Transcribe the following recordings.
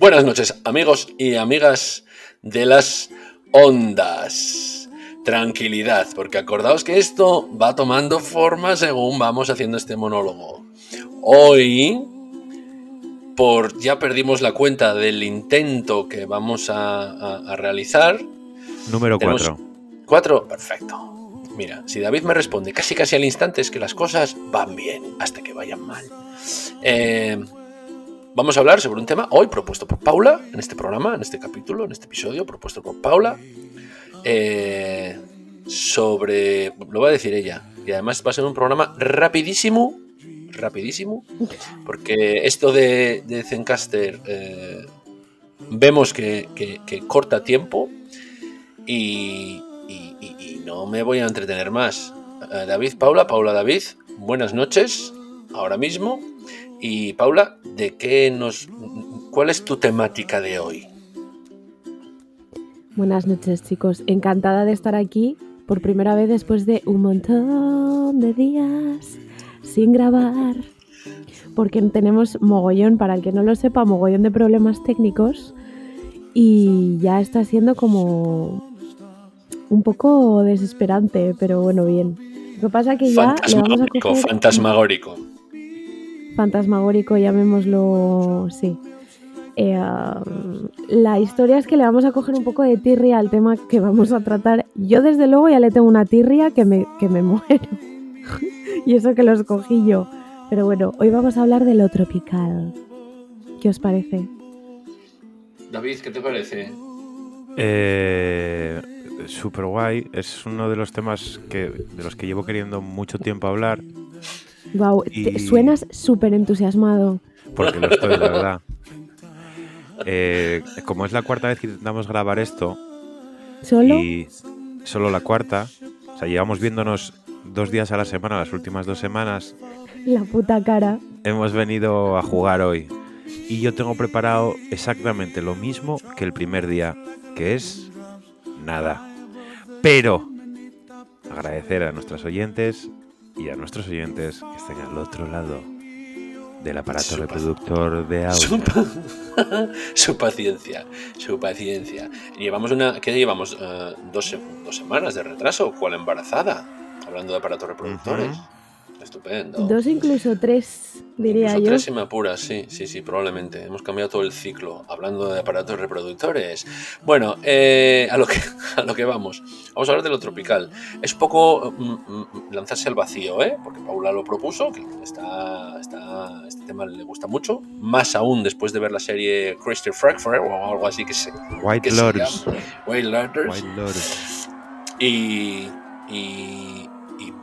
Buenas noches, amigos y amigas de las ondas. Tranquilidad, porque acordaos que esto va tomando forma según vamos haciendo este monólogo. Hoy, por ya perdimos la cuenta del intento que vamos a, realizar. Número 4. 4, perfecto. Mira, si David me responde casi casi al instante es que las cosas van bien hasta que vayan mal. Eh, Vamos a hablar sobre un tema hoy propuesto por Paula en este programa, en este capítulo, en este episodio propuesto por Paula. Eh, sobre. Lo va a decir ella. Y además va a ser un programa rapidísimo. Rapidísimo. Porque esto de, de Zencaster eh, vemos que, corta tiempo. Y, no me voy a entretener más. Eh, David, Paula, Paula, David, buenas noches. Ahora mismo. Y Paula, ¿de qué nos cuál es tu temática de hoy? Buenas noches, chicos. Encantada de estar aquí por primera vez después de un montón de días sin grabar. Porque tenemos mogollón, para el que no lo sepa, mogollón de problemas técnicos. Y ya está siendo como un poco desesperante, pero bueno, bien. Lo que pasa es que ya. Fantasmagórico, fantasmagórico fantasmagórico, llamémoslo, sí. Eh, la historia es que le vamos a coger un poco de tirria al tema que vamos a tratar. Yo desde luego ya le tengo una tirria que me, que me muero. y eso que lo escogí yo. Pero bueno, hoy vamos a hablar de lo tropical. ¿Qué os parece? David, ¿qué te parece? Eh, super guay. Es uno de los temas que, de los que llevo queriendo mucho tiempo hablar. Wow, suenas súper entusiasmado. Porque lo estoy, de verdad. Eh, como es la cuarta vez que intentamos grabar esto. ¿Solo? Y solo la cuarta. O sea, llevamos viéndonos dos días a la semana, las últimas dos semanas. La puta cara. Hemos venido a jugar hoy. Y yo tengo preparado exactamente lo mismo que el primer día, que es nada. Pero agradecer a nuestros oyentes y a nuestros oyentes que estén al otro lado del aparato reproductor de audio. Su, paciencia, su paciencia. Llevamos una, ¿qué llevamos? Uh, dos, dos, semanas de retraso, ¿cuál embarazada? Hablando de aparatos reproductores. Estupendo. Dos, incluso tres, diría incluso yo. Tres si me apuras, sí, sí, sí, probablemente. Hemos cambiado todo el ciclo hablando de aparatos reproductores. Bueno, eh, a, lo que, a lo que vamos. Vamos a hablar de lo tropical. Es poco mm, mm, lanzarse al vacío, ¿eh? Porque Paula lo propuso, que está, está, este tema le gusta mucho. Más aún después de ver la serie Christian Frankfurt o algo así que se. White Lords. White Lords. White Lords. Y. y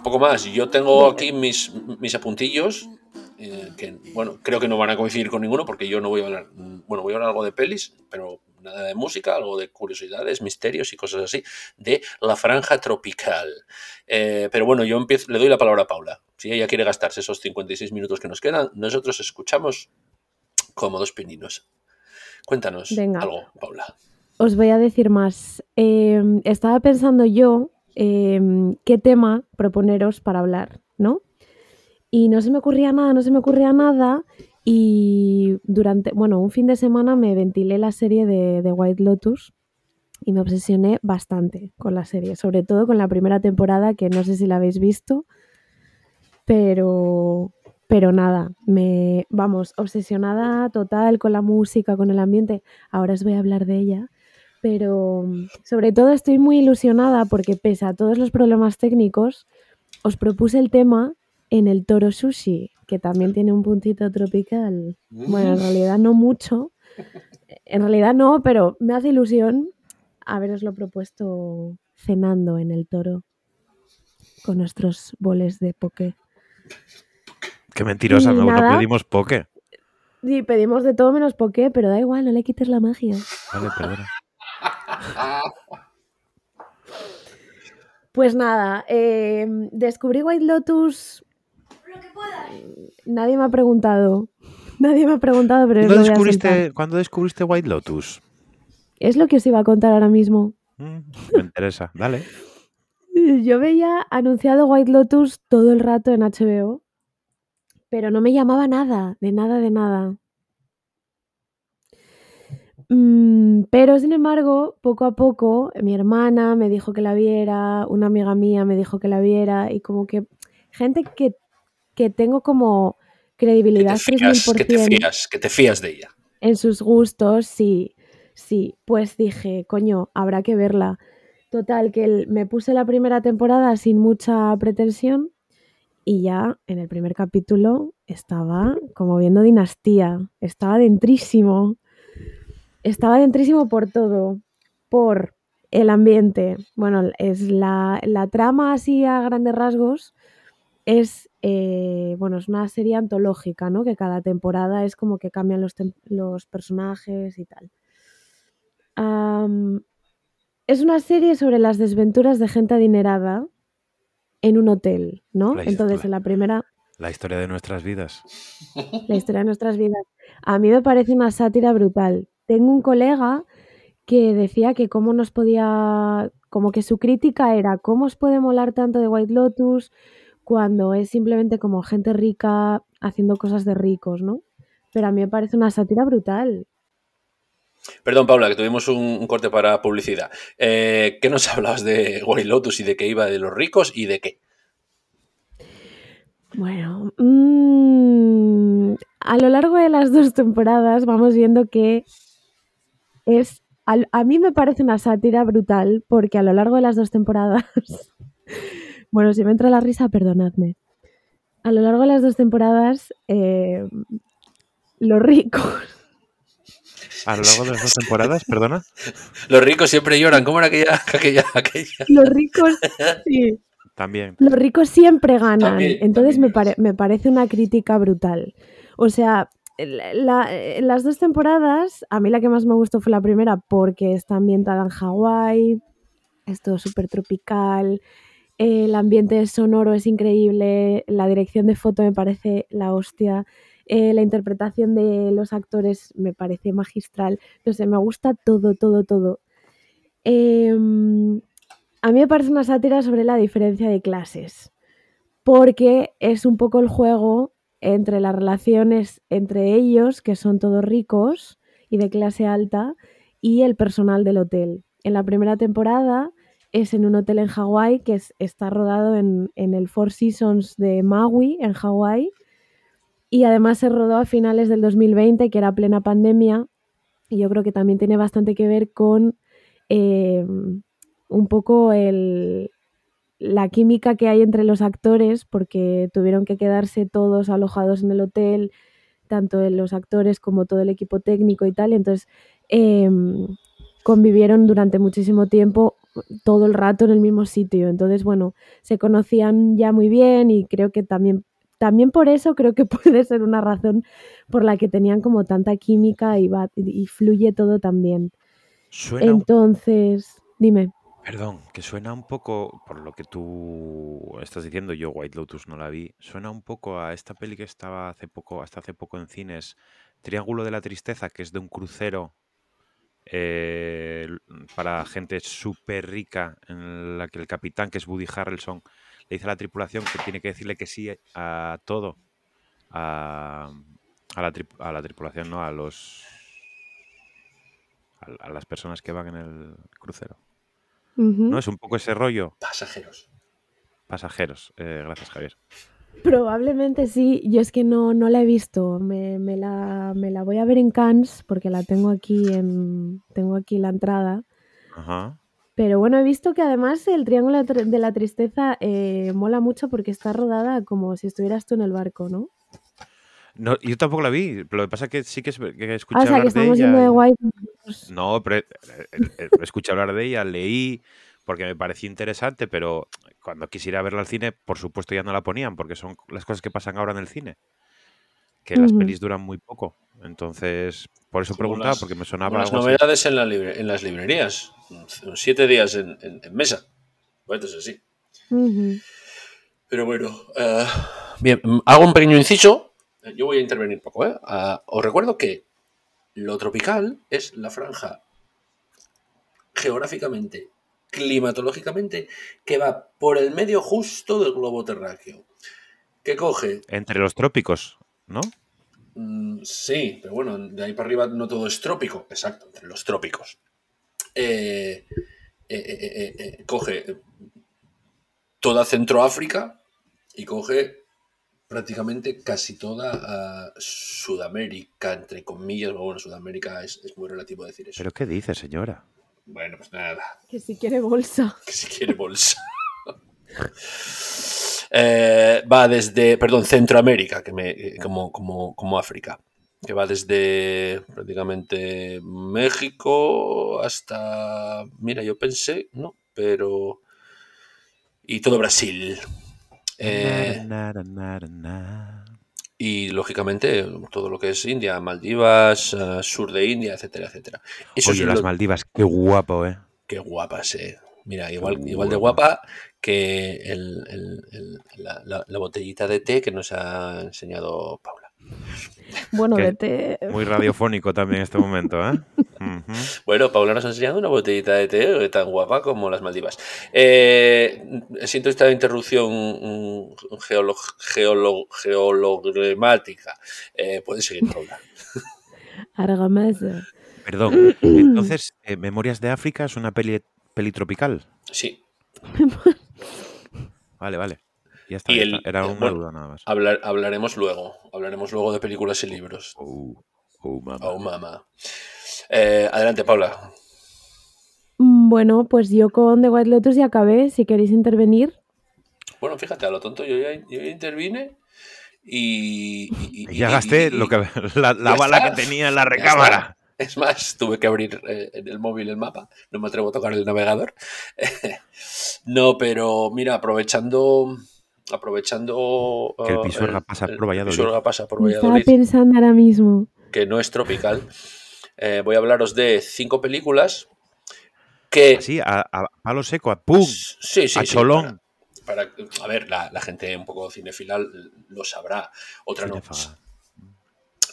poco más. Yo tengo aquí mis, mis apuntillos, eh, que bueno, creo que no van a coincidir con ninguno porque yo no voy a hablar, bueno, voy a hablar algo de pelis, pero nada de música, algo de curiosidades, misterios y cosas así, de la franja tropical. Eh, pero bueno, yo empiezo, le doy la palabra a Paula. Si ella quiere gastarse esos 56 minutos que nos quedan, nosotros escuchamos como dos pininos. Cuéntanos algo, Paula. Os voy a decir más. Eh, estaba pensando yo Em, qué tema proponeros para hablar, ¿no? Y no se me ocurría nada, no se me ocurría nada. Y durante, bueno, un fin de semana me ventilé la serie de, White Lotus y me obsesioné bastante con la serie, sobre todo con la primera temporada, que no sé si la habéis visto, pero, pero nada, me, vamos, obsesionada total con la música, con el ambiente. Ahora os voy a hablar de ella pero sobre todo estoy muy ilusionada porque pese a todos los problemas técnicos, os propuse el tema en el Toro Sushi, que también tiene un puntito tropical. Bueno, en realidad no mucho. En realidad no, pero me hace ilusión haberoslo propuesto cenando en el Toro con nuestros boles de poke. Qué mentirosa, no, pedimos poke. Sí, pedimos de todo menos poke, pero da igual, no le quites la magia. Vale, perdona. Pues nada, em, descubrí White Lotus. Nadie me ha preguntado. Nadie me ha preguntado, pero ¿Cuándo, descubriste, ¿Cuándo descubriste White Lotus? Es lo que os iba a contar ahora mismo. Mm, me interesa, dale. Yo veía anunciado White Lotus todo el rato en HBO, pero no me llamaba nada, de nada, de nada. Mm, pero sin embargo, poco a poco, mi hermana me dijo que la viera, una amiga mía me dijo que la viera, y como que gente que, que tengo como credibilidad que te, fías, que te fías, que te fías de ella. En sus gustos, sí, sí. Pues dije, coño, habrá que verla. Total, que me puse la primera temporada sin mucha pretensión y ya en el primer capítulo estaba como viendo dinastía, estaba dentrísimo estaba dentrísimo por todo, por el ambiente. Bueno, es la, trama así a grandes rasgos es, eh, bueno, es una serie antológica, ¿no? Que cada temporada es como que cambian los, los personajes y tal. es una serie sobre las desventuras de gente adinerada en un hotel, ¿no? Entonces, en la primera... La historia de nuestras vidas. La historia de nuestras vidas. A mí me parece una sátira brutal, tengo un colega que decía que cómo nos podía, como que su crítica era cómo os puede molar tanto de White Lotus cuando es simplemente como gente rica haciendo cosas de ricos, ¿no? Pero a mí me parece una sátira brutal. Perdón, Paula, que tuvimos un, corte para publicidad. Eh, ¿Qué nos hablabas de White Lotus y de qué iba de los ricos y de qué? Bueno, mmm, a lo largo de las dos temporadas vamos viendo que es, a, mí me parece una sátira brutal porque a lo largo de las dos temporadas, bueno, si me entra la risa, perdonadme. A lo largo de las dos temporadas, eh, los ricos a lo largo de las dos temporadas, perdona. Los ricos siempre lloran. ¿Cómo era aquella? aquella, Los ricos, sí. También. Los ricos siempre ganan. Entonces Me, me, parece una crítica brutal. O sea, eh, las dos temporadas, a mí la que más me gustó fue la primera porque está ambientada en Hawái, es todo súper tropical, el ambiente sonoro es increíble, la dirección de foto me parece la hostia, eh, la interpretación de los actores me parece magistral, no sé, me gusta todo, todo, todo. Em, a mí me parece una sátira sobre la diferencia de clases, porque es un poco el juego entre las relaciones entre ellos, que son todos ricos y de clase alta, y el personal del hotel. En la primera temporada es en un hotel en Hawái que está rodado en, el Four Seasons de Maui, en Hawái, y además se rodó a finales del 2020, que era plena pandemia, y yo creo que también tiene bastante que ver con eh, un poco el, la química que hay entre los actores, porque tuvieron que quedarse todos alojados en el hotel, tanto los actores como todo el equipo técnico y tal, entonces em, convivieron durante muchísimo tiempo todo el rato en el mismo sitio, entonces bueno, se conocían ya muy bien y creo que también, también por eso creo que puede ser una razón por la que tenían como tanta química y, va, y fluye todo tan bien. Entonces, dime. Perdón, que suena un poco, por lo que tú estás diciendo, yo White Lotus no la vi, suena un poco a esta peli que estaba hace poco, hasta hace poco en cines, Triángulo de la Tristeza, que es de un crucero eh, para gente súper rica, en la que el capitán, que es Woody Harrelson, le dice a la tripulación que tiene que decirle que sí a todo, a, la, a la tripulación, no a los a las personas que van en el crucero. ¿No? Es un poco ese rollo. Pasajeros. Pasajeros. Eh, gracias, Javier. Probablemente sí. Yo es que no, no la he visto. Me, la, voy a ver en Cannes porque la tengo aquí en. Tengo aquí la entrada. Ajá. Pero bueno, he visto que además el Triángulo de la Tristeza eh, mola mucho porque está rodada como si estuvieras tú en el barco, ¿no? No, yo tampoco la vi. Lo que pasa es que sí que, he escuchado ah, o sea, que estamos de de White. No, pero escuché hablar de ella, leí porque me pareció interesante, pero cuando quisiera verla al cine, por supuesto ya no la ponían, porque son las cosas que pasan ahora en el cine. Que las pelis duran muy poco. Entonces, por eso preguntaba, porque me sonaba las novedades En, la en las librerías. Siete días en, mesa. Bueno, entonces sí. Pero bueno, eh, bien, hago un pequeño inciso yo voy a intervenir poco. ¿eh? Ah, os recuerdo que lo tropical es la franja geográficamente, climatológicamente, que va por el medio justo del globo terráqueo. Que coge Entre los trópicos, ¿no? Mm, sí, pero bueno, de ahí para arriba no todo es trópico, exacto, entre los trópicos. Eh, eh, eh, coge toda Centroáfrica y coge prácticamente casi toda ah, Sudamérica, entre comillas, bueno, Sudamérica es, es muy relativo decir eso. ¿Pero qué dice, señora? Bueno, pues nada, Que si quiere bolsa. que si quiere bolsa. Eh, va desde, perdón, Centroamérica, que me, eh, como, como, como África, que va desde prácticamente México hasta, mira, yo pensé, no, pero... Y todo Brasil. Eh, Na, na, na, na, na. y lógicamente todo lo que es India, Maldivas, eh, sur de India, etcétera, etcétera. Eso Oye, es las lo- Maldivas, qué guapo, ¿eh? Qué guapas, eh. Mira, igual, Qué igual de guapa. guapa que el- el- el- la, la- la botellita de té que nos ha enseñado Paula. Bueno, vete. Muy radiofónico también este momento, ¿eh? Bueno, Paula nos ha enseñado una botellita de té tan guapa como las Maldivas. Eh, siento esta interrupción mm, geolo- geolo- geologramática. Eh, puedes seguir, Paula. Argamasa. Perdón. Entonces, eh, Memorias de África es una peli, peli tropical. Sí, Vale, vale. Ya está. Y el-. Era eh, una bueno, duda nada más. hablar- hablaremos luego. Hablaremos luego de películas y libros. Oh, oh, mamá. Oh, mamá. Eh, adelante, Paula. Mm, Bueno, pues yo con The White Lotus ya acabé. Si queréis intervenir. Bueno, fíjate, a lo tonto, yo ya, yo ya intervine y. y- y- Y ya y- gasté y- lo que, la, la ya bala está. que tenía en la recámara. Es más, tuve que abrir eh, en el móvil el mapa, no me atrevo a tocar el navegador. no, pero mira, aprovechando. Aprovechando. Que el eh, Pisuerga pasa por Valladolid. Pasa por Me estaba Valladolid, pensando ahora mismo. que no es tropical. eh, voy a hablaros de cinco películas que. Así, a, a palo seco, a pum, Sí, sí, a sí, cholón. para- para- a ver, la, la gente un poco cinefila lo sabrá, otra no.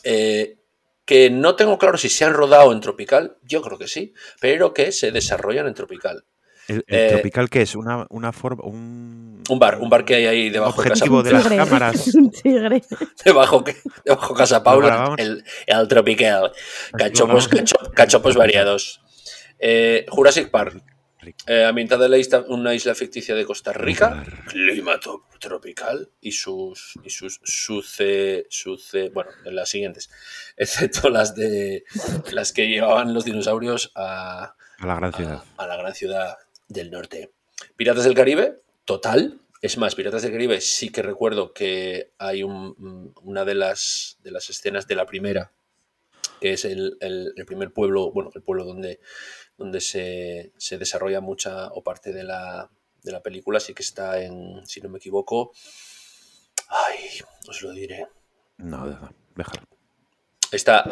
Eh, que no tengo claro si se han rodado en Tropical, yo creo que sí, pero que se desarrollan en Tropical. ¿El, el Eh, tropical qué es? Una, una forma. Un, Un bar, un bar que hay ahí debajo de casa, de las cámaras. Un tigre. debajo, que- debajo de casa Paula, el, el Tropical. Cachopos, cachopos variados. Eh, Jurassic Park, eh, ambientada en la isla- una isla ficticia de Costa Rica. Clima tropical y sus y sus suce, suce bueno las siguientes excepto las de las que llevaban los dinosaurios a, A la gran a- ciudad. a la gran ciudad del norte Piratas del Caribe total es más Piratas del Caribe sí que recuerdo que hay un- una de las de las escenas de la primera que es el, el- el primer pueblo bueno el pueblo donde donde se, se desarrolla mucha o parte de la, de la película, sí que está en, si no me equivoco, ay, os lo diré. No, deja- déjalo. Está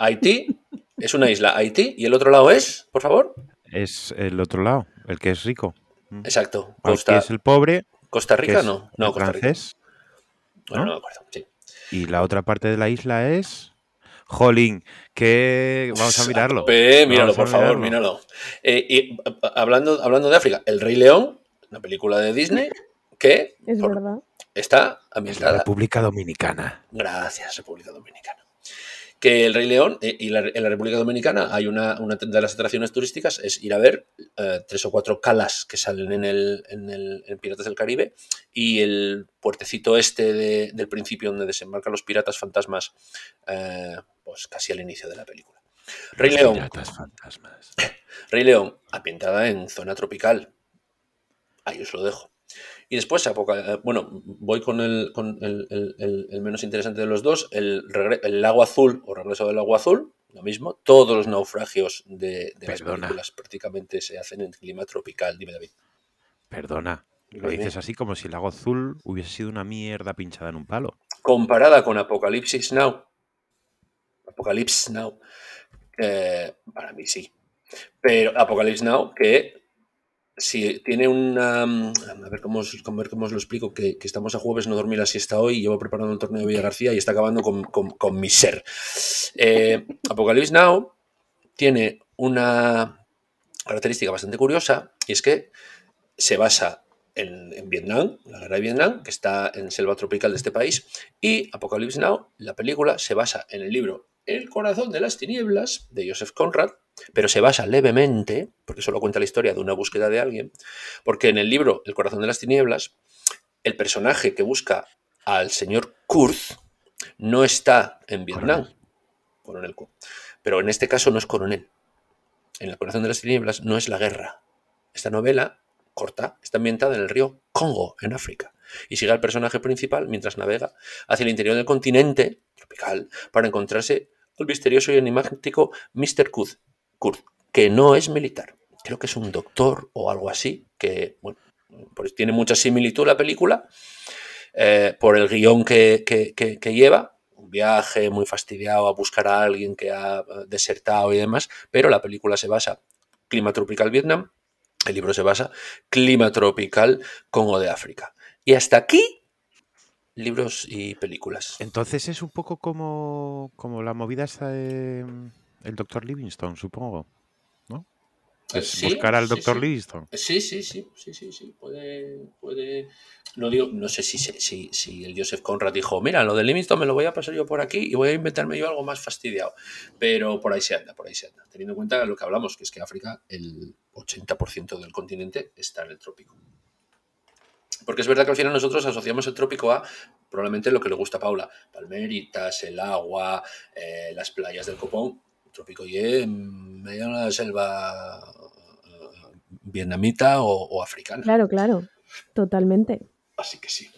Haití, es una isla Haití, y el otro lado es, por favor, Es el otro lado, el que es rico. Mm. exacto, Costa, es el pobre, Costa que Rica, es no, no, el Costa Rica. francés. Bueno, ¿no? no me acuerdo, sí. Y la otra parte de la isla es. Jolín, que. Vamos a mirarlo. Pe, míralo, Vamos a por favor, mirarlo. míralo. Eh, y hablando, hablando de África, El Rey León, una película de Disney que Es por- verdad. está Es la ambientada República Dominicana. Gracias, República Dominicana. Que el Rey León eh, y la- en la República Dominicana hay una, una de las atracciones turísticas es ir a ver eh, tres o cuatro calas que salen en el, en el en Piratas del Caribe y el puertecito este de- del principio donde desembarcan los piratas fantasmas, eh, pues casi al inicio de la película. Rey Los León, Piratas fantasmas. Rey León, ambientada en zona tropical. Ahí os lo dejo. Y después, eh, bueno, voy con, el, con el, el- el- el menos interesante de los dos, el, el lago azul o regreso del lago azul, lo mismo. Todos los naufragios de, de las películas prácticamente se hacen en clima tropical, dime David. Perdona. Lo Dime. dices así como si el lago azul hubiese sido una mierda pinchada en un palo. Comparada con Apocalipsis Now, Apocalypse Now, eh, para mí sí. Pero Apocalypse Now, que si tiene una. mm, A ver cómo os, cómo os lo explico, que, que estamos a jueves, no dormí la siesta hoy, llevo preparando el torneo de Villa García y está acabando con, con- con mi ser. Eh, Apocalypse Now tiene una, característica bastante curiosa y es que se basa en, en, Vietnam, la guerra de Vietnam, que está en selva tropical de este país, y Apocalypse Now, la película, se basa en el libro El corazón de las tinieblas de Joseph Conrad, pero se basa levemente, porque solo cuenta la historia de una búsqueda de alguien, porque en el libro El corazón de las tinieblas, el personaje que busca al señor Kurz no está en Vietnam, coronel Kurz, pero en este caso no es coronel. En el corazón de las tinieblas no es la guerra. Esta novela corta está ambientada en el río Congo, en África, y sigue al personaje principal mientras navega hacia el interior del continente tropical para encontrarse al misterioso y enigmático Mr. Kurz, que no es militar. Creo que es un doctor o algo así, que bueno, pues tiene mucha similitud la película eh, por el guion que, que, lleva, un viaje muy fastidiado a buscar a alguien que ha desertado y demás, pero la película se basa clima tropical Vietnam, el libro se basa clima tropical Congo de África. Y hasta aquí libros y películas. Entonces es un poco como, como la movida esta de el doctor Livingstone, supongo, ¿no? Es buscar al doctor sí. Livingstone. Sí, sí, sí, sí, sí, sí. Puede, puede. No digo, no sé si, si, si el Joseph Conrad dijo, mira, lo de Livingstone me lo voy a pasar yo por aquí y voy a inventarme yo algo más fastidiado. Pero por ahí se anda, por ahí se anda. Teniendo en cuenta lo que hablamos, que es que África, el 80% del continente está en el trópico. Porque es verdad que al final nosotros asociamos el trópico a probablemente lo que le gusta a Paula, palmeritas, el agua, eh, las playas del Copón, trópico y en medio de la selva uh, vietnamita o, o, africana. Claro, claro, totalmente. Así que sí.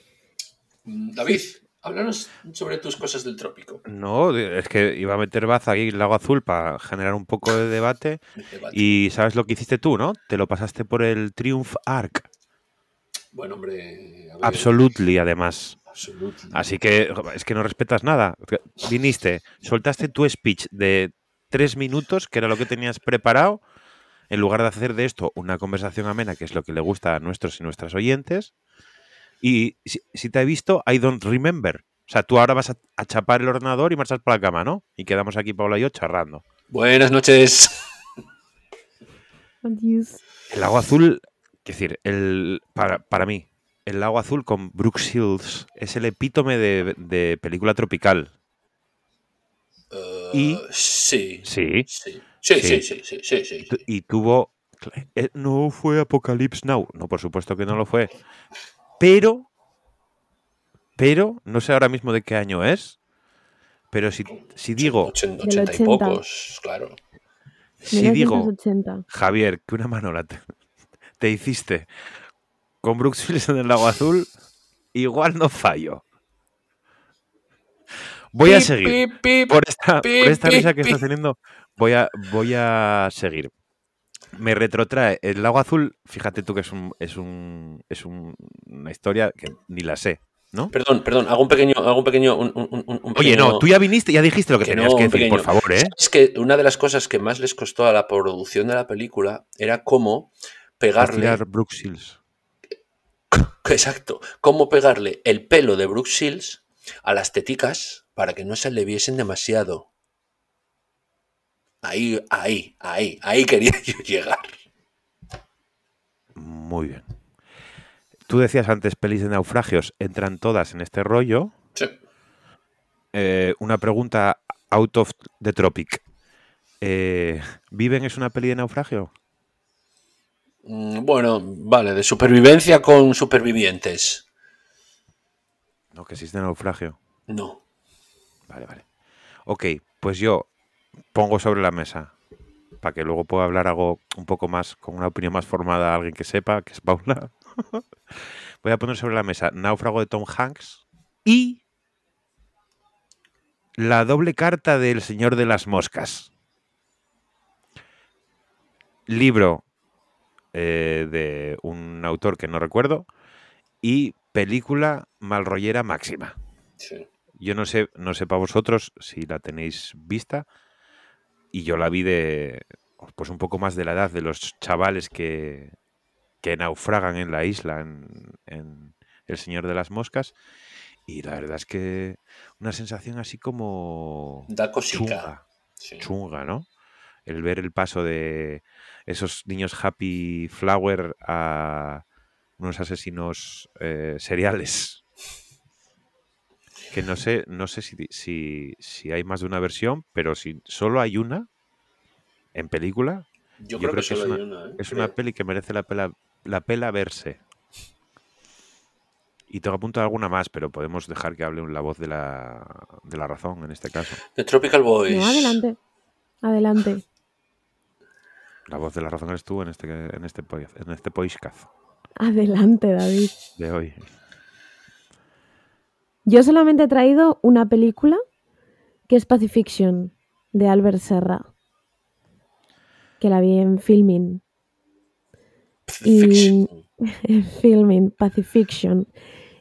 David, háblanos sobre tus cosas del trópico. No, es que iba a meter baza aquí el lago azul para generar un poco de debate. debate. Y sabes lo que hiciste tú, ¿no? Te lo pasaste por el Triumph Arc. Bueno, hombre. Absolutely, además. Absolutely. Así que es que no respetas nada. Viniste, soltaste tu speech de tres minutos, que era lo que tenías preparado, en lugar de hacer de esto una conversación amena, que es lo que le gusta a nuestros y nuestras oyentes. Y si, si te he visto, I don't remember. O sea, tú ahora vas a, a, chapar el ordenador y marchas para la cama, ¿no? Y quedamos aquí, Paula y yo, charrando. Buenas noches. Adiós. El lago azul, es decir, el, para, para mí, el lago azul con Brooke Shields es el epítome de, de película tropical. Uh, y sí. Sí. Sí. Sí, sí, sí, sí, sí, sí, Y tuvo. eh, No fue Apocalypse Now. No, por supuesto que no lo fue. Pero. Pero, no sé ahora mismo de qué año es. Pero si, si digo. Ochenta, Del ochenta y 80. pocos, claro. Si digo, 1980. Javier, que una manola te, te hiciste con Brooks Willis en el lago azul, igual no fallo. Voy a Pip, seguir. pip, pip. por esta, por Pi, esta risa que estás teniendo, voy a, voy a seguir. Me retrotrae. El lago azul, fíjate tú que es, un, es, un, es un- una historia que ni la sé, ¿no? Perdón, perdón, hago un pequeño, hago un pequeño, un, un- un- Oye, no, tú ya viniste, ya dijiste lo que, que tenías no, que decir, por favor, ¿eh? Es que una de las cosas que más les costó a la producción de la película era cómo pegarle, Tirar Brooke Shields. exacto, cómo pegarle el pelo de Brooke Shields a las teticas para que no se le viesen demasiado. Ahí, ahí, ahí, ahí quería yo llegar. Muy bien. Tú decías antes pelis de naufragios, entran todas en este rollo. Sí. Eh, una pregunta out of the tropic. Eh, ¿Viven es una peli de naufragio? Mm, Bueno, vale, de supervivencia con supervivientes. No, que existe naufragio. No. Vale, vale. Ok, pues yo pongo sobre la mesa para que luego pueda hablar algo un poco más, con una opinión más formada a alguien que sepa, que es Paula. Voy a poner sobre la mesa Náufrago de Tom Hanks y la doble carta del Señor de las Moscas. Libro eh, de un autor que no recuerdo y película malrollera máxima. Sí. Yo no sé, no sé para vosotros si la tenéis vista. Y yo la vi de, pues un poco más de la edad de los chavales que, que naufragan en la isla, en, en El Señor de las Moscas. Y la verdad es que una sensación así como Da cosica. chunga, Sí. chunga, ¿no? el ver el paso de esos niños happy flower a unos asesinos eh, seriales. Que no sé, no sé si, si, si hay más de una versión, pero si solo hay una en película, Yo, Yo creo, creo que, que es hay una- una. ¿eh? es una peli que merece la pela, la pela verse. Y tengo apuntado alguna más, pero podemos dejar que hable la voz de la, de la razón en este caso. The Tropical Boys. No, adelante. Adelante. La voz de la razón eres tú en este, en este, po- en este podcast Adelante, David. de hoy. Yo solamente he traído una película que es Pacifiction de Albert Serra. Que la vi en Filming. Fiction. En Filming, Pacifiction.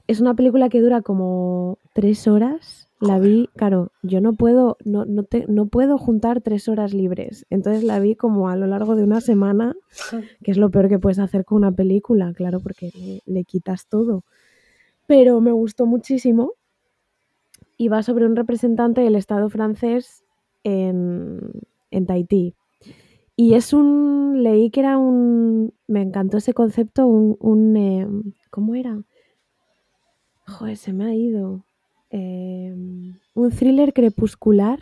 Es una película que dura como tres horas. La vi, claro, yo no puedo, no, no, te- no puedo juntar tres horas libres. Entonces la vi como a lo largo de una semana, que es lo peor que puedes hacer con una película, claro, porque le, le quitas todo. Pero me gustó muchísimo y va sobre un representante del Estado francés en, en Tahití. Y es un, leí que era un, me encantó ese concepto, un, un eh, ¿cómo era? Joder, se me ha ido. Eh, un thriller crepuscular,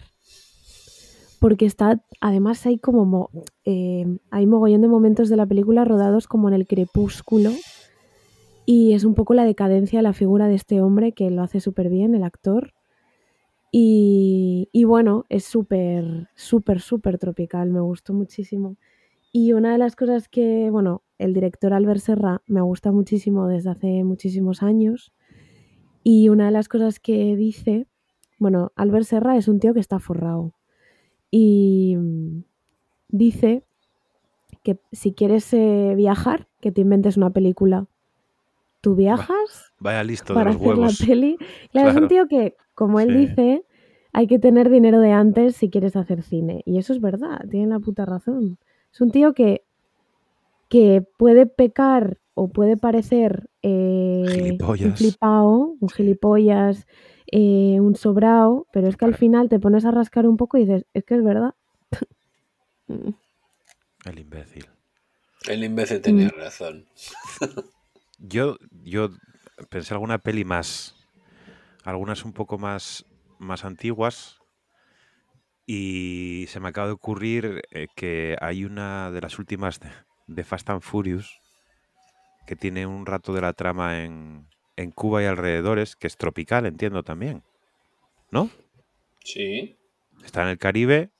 porque está, además hay como, mo- eh, hay mogollón de momentos de la película rodados como en el crepúsculo, y es un poco la decadencia de la figura de este hombre que lo hace súper bien, el actor. Y, y bueno, es súper, súper, súper tropical, me gustó muchísimo. Y una de las cosas que, bueno, el director Albert Serra me gusta muchísimo desde hace muchísimos años. Y una de las cosas que dice, bueno, Albert Serra es un tío que está forrado. Y dice que si quieres eh, viajar, que te inventes una película. Tú viajas Vaya listo de para los hacer huevos. la peli. Claro, es un tío que, como él Sí. dice, hay que tener dinero de antes si quieres hacer cine. Y eso es verdad, tiene la puta razón. Es un tío que, que puede pecar o puede parecer eh, un Gilipollas. flipao, un gilipollas, eh, un sobrao, pero es que al final te pones a rascar un poco y dices, es que es verdad. El imbécil. El imbécil tenía Mm. razón. Yo, yo pensé alguna peli más. Algunas un poco más, más antiguas. Y se me acaba de ocurrir eh, que hay una de las últimas de, de Fast and Furious que tiene un rato de la trama en, en Cuba y alrededores, que es tropical, entiendo también. ¿No? Sí. Está en el Caribe,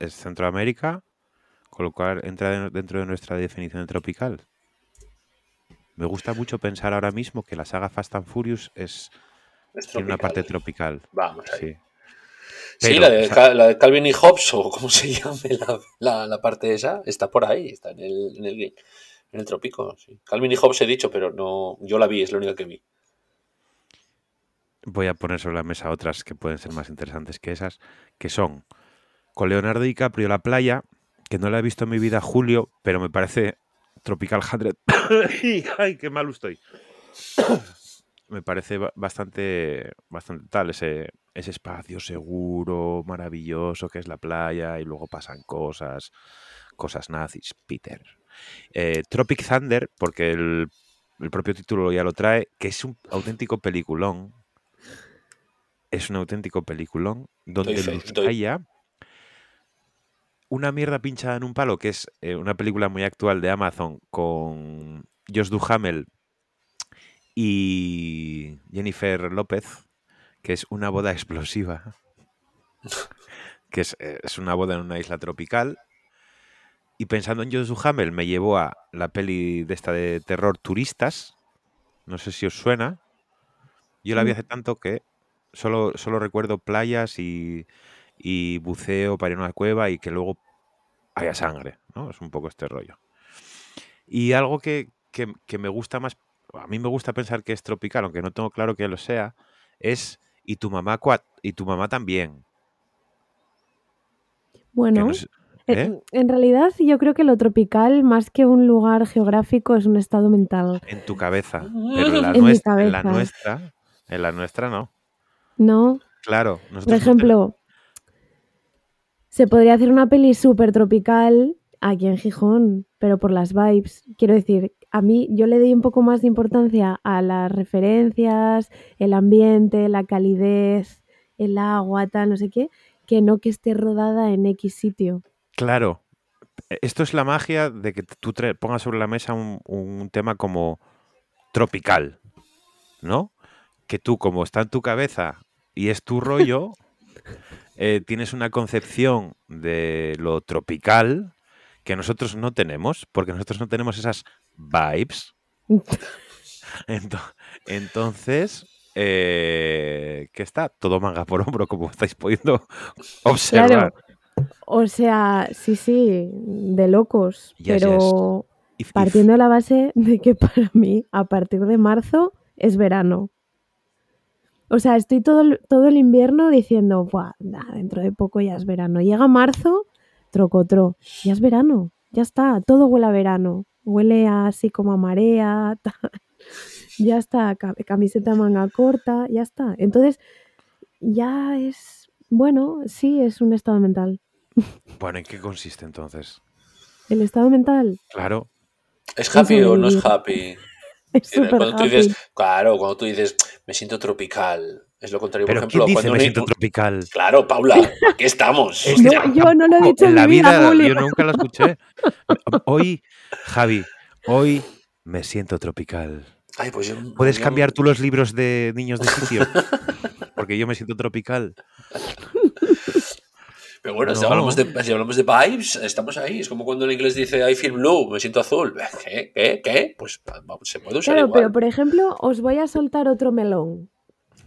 es Centroamérica, con lo cual entra de- dentro de nuestra definición de tropical. Me gusta mucho pensar ahora mismo que la saga Fast and Furious es Es tiene una parte tropical. Vamos ahí. Sí. La, de, o sea- Ca- la de Calvin y Hobbes, o como se llame la, la- la parte esa, está por ahí, está en el, en el, en el trópico. sí. Calvin y Hobbes he dicho, pero no, yo la vi, es la única que vi. Voy a poner sobre la mesa otras que pueden ser más interesantes que esas, que son con Leonardo DiCaprio La Playa, que no la he visto en mi vida Julio, pero me parece Tropical 100. ¡Ay, qué malo estoy! me parece ba- bastante, bastante tal, ese, ese espacio seguro, maravilloso que es la playa y luego pasan cosas, cosas nazis, Peter. Eh, Tropic Thunder, porque el, el propio título ya lo trae, que es un auténtico peliculón. Es un auténtico peliculón donde Doy fe, Luz doy- una mierda pinchada en un palo, que es eh, una película muy actual de Amazon con Josh Duhamel y Jennifer López, que es una boda explosiva, que es, eh, es una boda en una isla tropical. Y pensando en Josh Duhamel me llevó a la peli de esta de terror Turistas, no sé si os suena. Yo la vi Mm. hace tanto que solo, solo recuerdo playas y, y buceo para ir a una cueva y que luego haya sangre, ¿no? Es un poco este rollo. Y algo que, que- que me gusta más, a mí me gusta pensar que es tropical, aunque no tengo claro que lo sea, es y tu mamá cua- y tu mamá también. Bueno, no sé- eh, ¿eh? en realidad yo creo que lo tropical, más que un lugar geográfico, es un estado mental. En tu cabeza. Pero en la, En mi nuestra, en la cabeza. nuestra, en la nuestra no. ¿No? Claro. Por ejemplo, Se podría hacer una peli súper tropical aquí en Gijón, pero por las vibes. Quiero decir, a mí yo le doy un poco más de importancia a las referencias, el ambiente, la calidez, el agua, tal, no sé qué, que no que esté rodada en X sitio. Claro. Esto es la magia de que tú pongas sobre la mesa un, un tema como tropical, ¿no? Que tú, como está en tu cabeza y es tu rollo, eh, tienes una concepción de lo tropical que nosotros no tenemos, porque nosotros no tenemos esas vibes. Ento- Entonces, eh, ¿qué está? Todo manga por hombro, como estáis pudiendo observar. Claro. O sea, sí, sí, de locos, Yes, pero if- partiendo de la base de que para mí a partir de marzo es verano. O sea, estoy todo, el- todo el invierno diciendo, Buah, nah, dentro de poco ya es verano. Llega marzo, trocotro, ya es verano, ya está, todo huele a verano. Huele a- así como a marea, tal. ya está, ca- camiseta manga corta, ya está. Entonces, ya es, bueno, sí, es un estado mental. Bueno, ¿en qué consiste entonces? El estado mental Claro, ¿Es happy o no es happy? es súper Cuando tú dices, claro, cuando tú dices, me siento tropical, es lo contrario. Por pero ejemplo, ¿quién dice cuando me un- siento tropical? Claro, Paula, aquí estamos. Yo no lo he dicho en la mi vida, yo nunca lo escuché. Hoy, Javi, hoy me siento tropical. Ay, pues yo- ¿Puedes yo- cambiar tú los libros de niños de sitio? Porque yo me siento tropical. Pero bueno, si, hablamos de, si hablamos de vibes, estamos ahí. Es como cuando en inglés dice I feel blue, me siento azul. ¿Qué? ¿Qué? ¿Qué? Pues vamos, se puede usar Claro, igual. pero por ejemplo, os voy a soltar otro melón.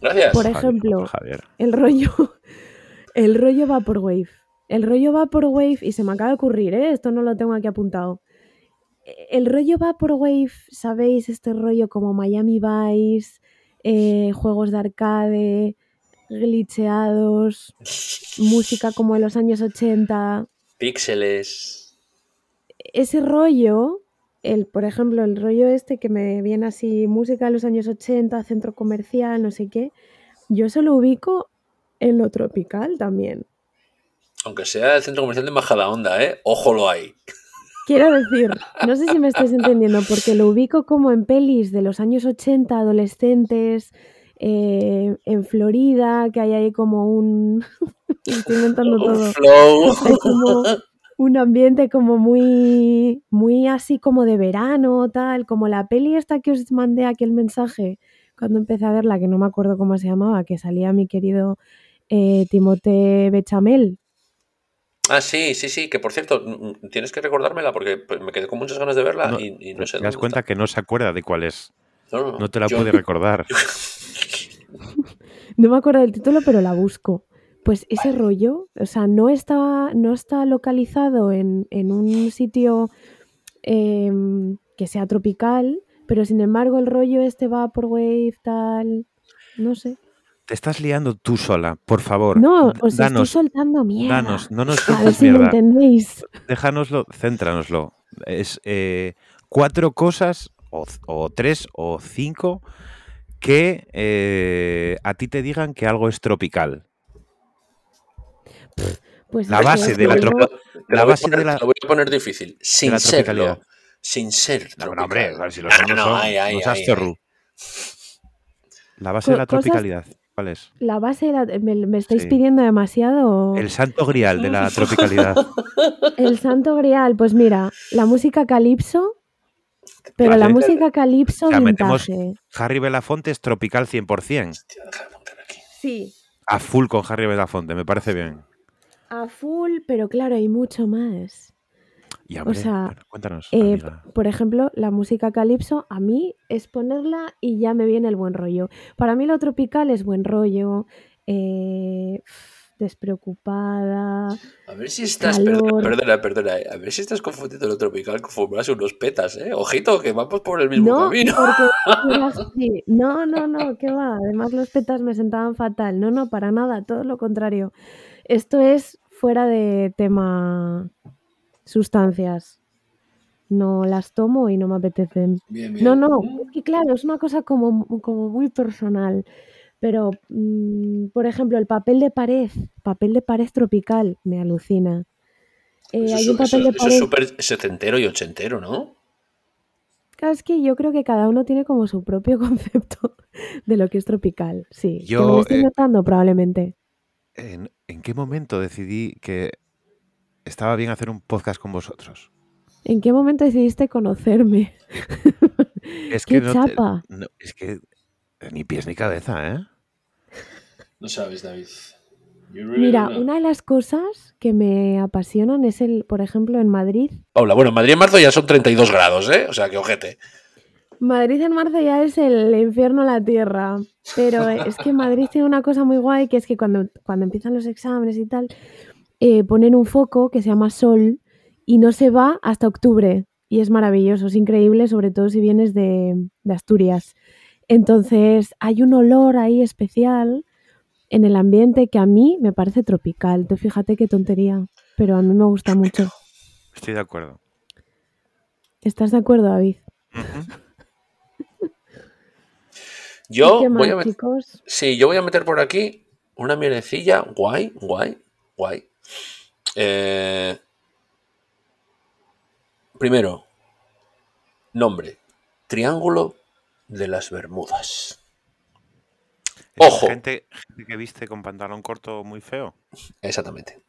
Gracias. por Javier, ejemplo, Javier. El rollo, el rollo Vaporwave. El rollo Vaporwave, y se me acaba de ocurrir, ¿eh? esto no lo tengo aquí apuntado. El rollo Vaporwave, ¿sabéis? Este rollo como Miami Vice, eh, juegos de arcade, glitcheados, música como de los años 80. Píxeles. ese rollo, el, por ejemplo, el rollo este que me viene así, música de los años 80, centro comercial, no sé qué, yo eso lo ubico en lo tropical también. Aunque sea el centro comercial de Majada Onda, ¿eh? Ojo lo hay. Quiero decir, no sé si me estáis entendiendo, porque lo ubico como en pelis de los años 80, adolescentes, eh, en Florida, que hay ahí como un... Estoy inventando todo. flow. Hay como un ambiente como muy, muy así como de verano, tal, como la peli esta que os mandé aquel mensaje cuando empecé a verla, que no me acuerdo cómo se llamaba, que salía mi querido eh, Timote Bechamel. Ah, sí, sí, sí. Que por cierto, tienes que recordármela porque pues, me quedé con muchas ganas de verla No, y, y no sé. Te das dónde cuenta está. que no se acuerda de cuál es. No, no, No te la yo- puede recordar. No me acuerdo del título, pero la busco. Pues ese rollo, o sea, no está, no está localizado en, en un sitio em, que sea tropical, pero sin embargo el rollo este va por wave, tal, no sé. Te estás liando tú sola, por favor. No, os estoy danos, soltando mierda. danos, no nos A ver si mierda. entendéis. Déjanoslo, céntranoslo. Es eh, cuatro cosas, o, o tres, o cinco, que eh, a ti te digan que algo es tropical. Pues La base de la la lo voy a base de poner- la- lo voy a poner difícil. Sin la serlo. tropicalidad. Sin ser. No, tropical. no, hombre, a ver si los son, no no, son. ay, ay, no seas ay, zorru. La base de la tropicalidad, ¿cuál es? La base era, me, me estáis Sí. pidiendo demasiado. El santo grial de la tropicalidad. El santo grial, pues mira, la música calipso, pero Vale. la música calipso O sea, metemos-. Harry Belafonte es tropical 100%. Hostia, aquí. Sí, A full con Harry Belafonte, me parece bien. a full, pero claro, hay mucho más. Y hombre, sea, bueno, cuéntanos, Eh, amiga. por ejemplo, la música calipso, a mí es ponerla y ya me viene el buen rollo. Para mí lo tropical es buen rollo, eh, despreocupada. A ver si estás. Calor. Perdona, perdona, perdona. eh. A ver si estás confundiendo lo tropical con fumarse unos petas, ¿eh? Ojito, que vamos por el mismo No, camino. porque no, no, no, qué va. Además los petas me sentaban fatal. No, no, para nada, todo lo contrario. Esto es fuera de tema sustancias. No las tomo y no me apetecen. Bien, bien. No, no, es que claro, es una cosa como, como muy personal. Pero, mm, por ejemplo, el papel de pared, papel de pared tropical, me alucina. Eh, Eso, hay es- un papel eso- de eso es pared. súper setentero y ochentero, ¿no? Claro, es que yo creo que cada uno tiene como su propio concepto de lo que es tropical. Sí. que me lo Yo, estoy eh, probablemente. ¿En, en qué momento decidí que estaba bien hacer un podcast con vosotros? ¿En qué momento decidiste conocerme? Es ¡Qué que no, te- chapa! no, es que ni pies ni cabeza, ¿eh? No sabes, David. Really Mira, una de las cosas que me apasionan es el, por ejemplo, en Madrid. Paula, bueno, en Madrid en marzo ya son 32 grados, ¿eh? O sea, que ojete. Madrid en marzo ya es el infierno a la tierra. Pero es que Madrid tiene una cosa muy guay, que es que cuando, cuando empiezan los exámenes y tal, eh, ponen un foco que se llama sol y no se va hasta octubre. Y es maravilloso, es increíble, sobre todo si vienes de, de Asturias. Entonces hay un olor ahí especial en el ambiente que a mí me parece tropical. Tú fíjate qué tontería, pero a mí me gusta mucho. Estoy de acuerdo. ¿Estás de acuerdo, David? Yo ¿Y qué voy a chicos? Sí, yo voy a meter por aquí una mierdecilla guay, guay, guay. Eh, primero, nombre. Triángulo de las Bermudas. Ojo. Gente, gente que viste con pantalón corto muy feo. Exactamente.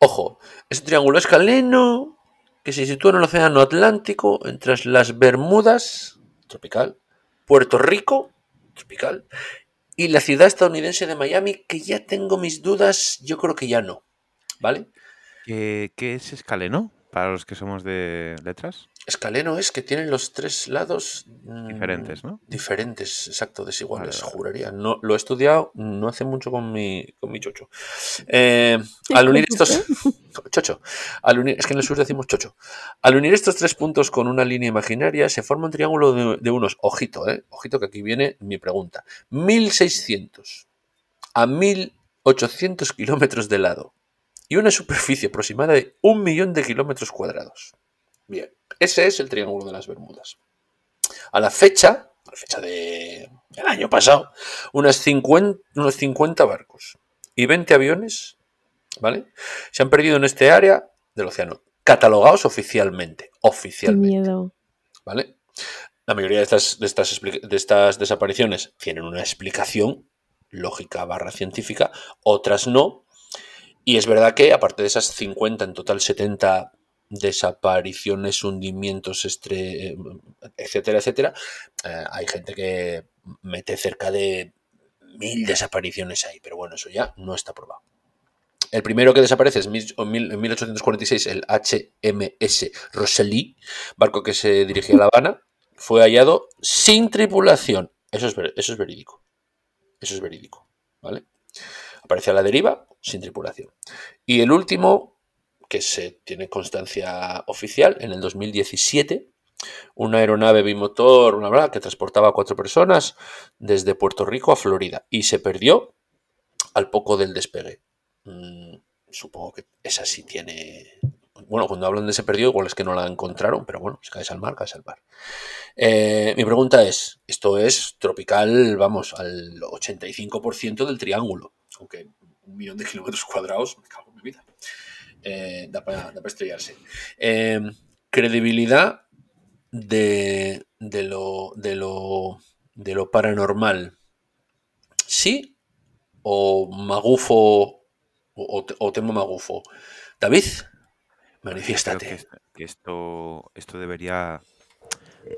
Ojo, es un triángulo escaleno que se sitúa en el Océano Atlántico entre las Bermudas, tropical, Puerto Rico, tropical, y la ciudad estadounidense de Miami, que ya tengo mis dudas, yo creo que ya no. ¿Vale? ¿Qué, qué es escaleno? Para los que somos de letras. Escaleno es que tienen los tres lados mm, Diferentes, ¿no? Diferentes, exacto, desiguales, Vale, vale. juraría. No, lo he estudiado no hace mucho con mi, con mi chocho. Eh, al unir ¿Con tu estos. Chocho. Al unir, es que en el sur decimos chocho. Al unir estos tres puntos con una línea imaginaria, se forma un triángulo de, de unos. Ojito, eh. Ojito que aquí viene mi pregunta. 1600 a 1800 kilómetros de lado y una superficie aproximada de un millón de kilómetros cuadrados. Bien, ese es el Triángulo de las Bermudas. A la fecha, a la fecha de el año pasado, unas 50, unos 50 barcos y 20 aviones, ¿vale? Se han perdido en este área del océano, catalogados oficialmente, oficialmente, miedo. ¿vale? La mayoría de estas, de estas, de estas desapariciones tienen una explicación lógica barra científica, otras no. Y es verdad que, aparte de esas 50, en total 70 desapariciones, hundimientos, estre- etcétera, etcétera, eh, hay gente que mete cerca de mil desapariciones ahí, pero bueno, eso ya no está probado. El primero que desaparece es en 1846 el HMS Rosalie, barco que se dirigía a La Habana, fue hallado sin tripulación. Eso es, eso es verídico. Eso es verídico, ¿vale? Aparece a la deriva sin tripulación. Y el último, que se tiene constancia oficial, en el 2017, una aeronave bimotor, una verdad, que transportaba a cuatro personas desde Puerto Rico a Florida y se perdió al poco del despegue. Mm, supongo que esa sí tiene. Bueno, cuando hablan de se perdió, igual es que no la encontraron, pero bueno, si caes al mar, caes al mar. Eh, mi pregunta es: esto es tropical, vamos, al 85% del triángulo, aunque un millón de kilómetros cuadrados, me cago en mi vida. Eh, da para estrellarse. Eh, credibilidad de, de, lo, de, lo, de lo paranormal. ¿Sí? ¿O magufo? ¿O, o, o tema magufo? David, manifiéstate. que, es- que esto, esto debería,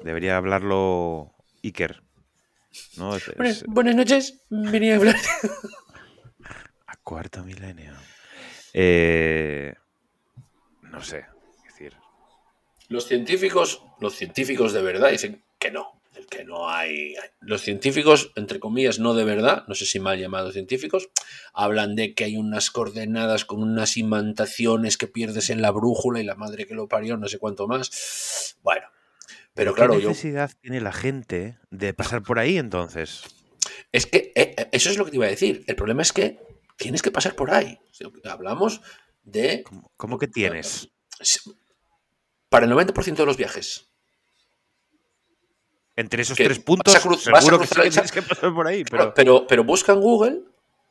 debería hablarlo Iker. ¿no? Es- Buenas, buenas noches, venía a hablar. cuarto milenio. Eh, no sé. Decir, Los científicos, los científicos de verdad dicen que no, que no hay. Los científicos, entre comillas, no de verdad, no sé si mal llamados científicos, hablan de que hay unas coordenadas con unas imantaciones que pierdes en la brújula y la madre que lo parió, no sé cuánto más. Bueno, pero ¿qué claro, yo. necesidad tiene la gente de pasar por ahí entonces? Es que eh, eh, eso es lo que te iba a decir. El problema es que tienes que pasar por ahí. Hablamos de. ¿Cómo, cómo que tienes? Para el 90% de los viajes. Entre esos que tres puntos, vas a cruz- vas a seguro que, sí que el tienes que pasar por ahí. Pero, Pero, pero, pero busca en Google,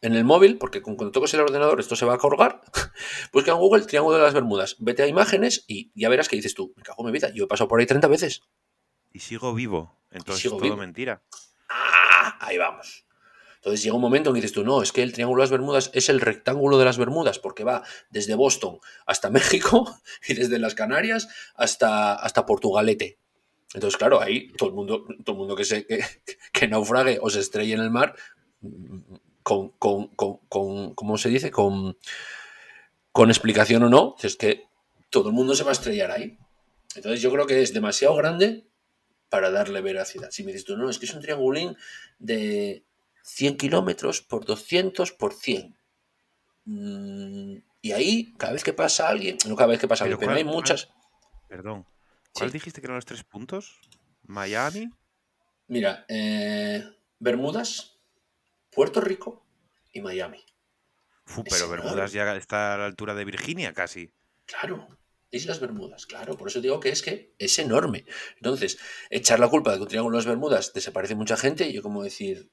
en el móvil, porque cuando toques el ordenador esto se va a colgar. busca en Google Triángulo de las Bermudas. Vete a imágenes y ya verás que dices tú, me cago en mi vida, yo he pasado por ahí 30 veces. y sigo vivo. Entonces sigo es todo vivo. mentira. ¡Ah! Ahí vamos. Entonces llega un momento en que dices tú, no, es que el Triángulo de las Bermudas es el rectángulo de las Bermudas, porque va desde Boston hasta México y desde las Canarias hasta, hasta Portugalete. Entonces, claro, ahí todo el mundo, todo el mundo que, se, que, naufrague o se estrelle en el mar, con, con, con, con- ¿cómo se dice? Con, con explicación o no, es que todo el mundo se va a estrellar ahí. Entonces yo creo que es demasiado grande para darle veracidad. Si me dices tú, no, es que es un triangulín de 100 kilómetros por 200 por 100. Mm, y ahí, cada vez que pasa alguien, no cada vez que pasa Pero alguien, pero ¿cuál- hay muchas. Perdón. ¿Cuál Sí. dijiste que eran los tres puntos? Miami. Mira, eh, Bermudas, Puerto Rico y Miami. Pero enorme. Bermudas ya está a la altura de Virginia casi. Claro, Islas Bermudas, claro, por eso digo que es que es enorme. Entonces, echar la culpa de que un triángulo de las Bermudas desaparece mucha gente, yo como decir,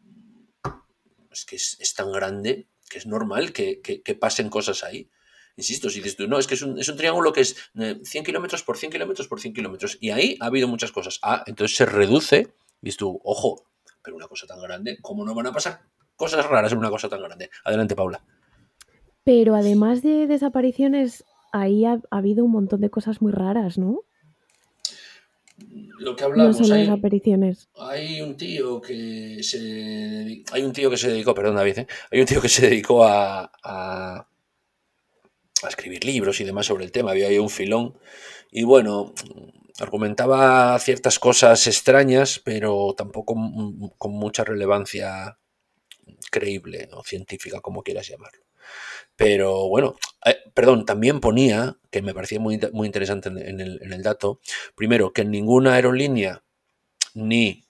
es que es, tan grande que es normal que, que- pasen cosas ahí. Insisto, si dices tú, no, es que es un, es un triángulo que es eh, 100 kilómetros por 100 kilómetros por 100 kilómetros. Y ahí ha habido muchas cosas. Ah, entonces se reduce. Y dices tú, ojo, pero una cosa tan grande, ¿cómo no van a pasar cosas raras en una cosa tan grande? Adelante, Paula. Pero además de desapariciones, ahí ha habido un montón de cosas muy raras, ¿no? Lo que No hablamos desapariciones. Hay un tío que se hay un tío que se dedicó, perdón David, ¿eh? hay un tío que se dedicó a, a, a escribir libros y demás sobre el tema, había ahí un filón y bueno, argumentaba ciertas cosas extrañas, pero tampoco con mucha relevancia creíble o científica, como quieras llamarlo. Pero bueno, eh, perdón, también ponía, que me parecía muy, muy interesante en, en el, en el dato, primero, que en ninguna aerolínea ni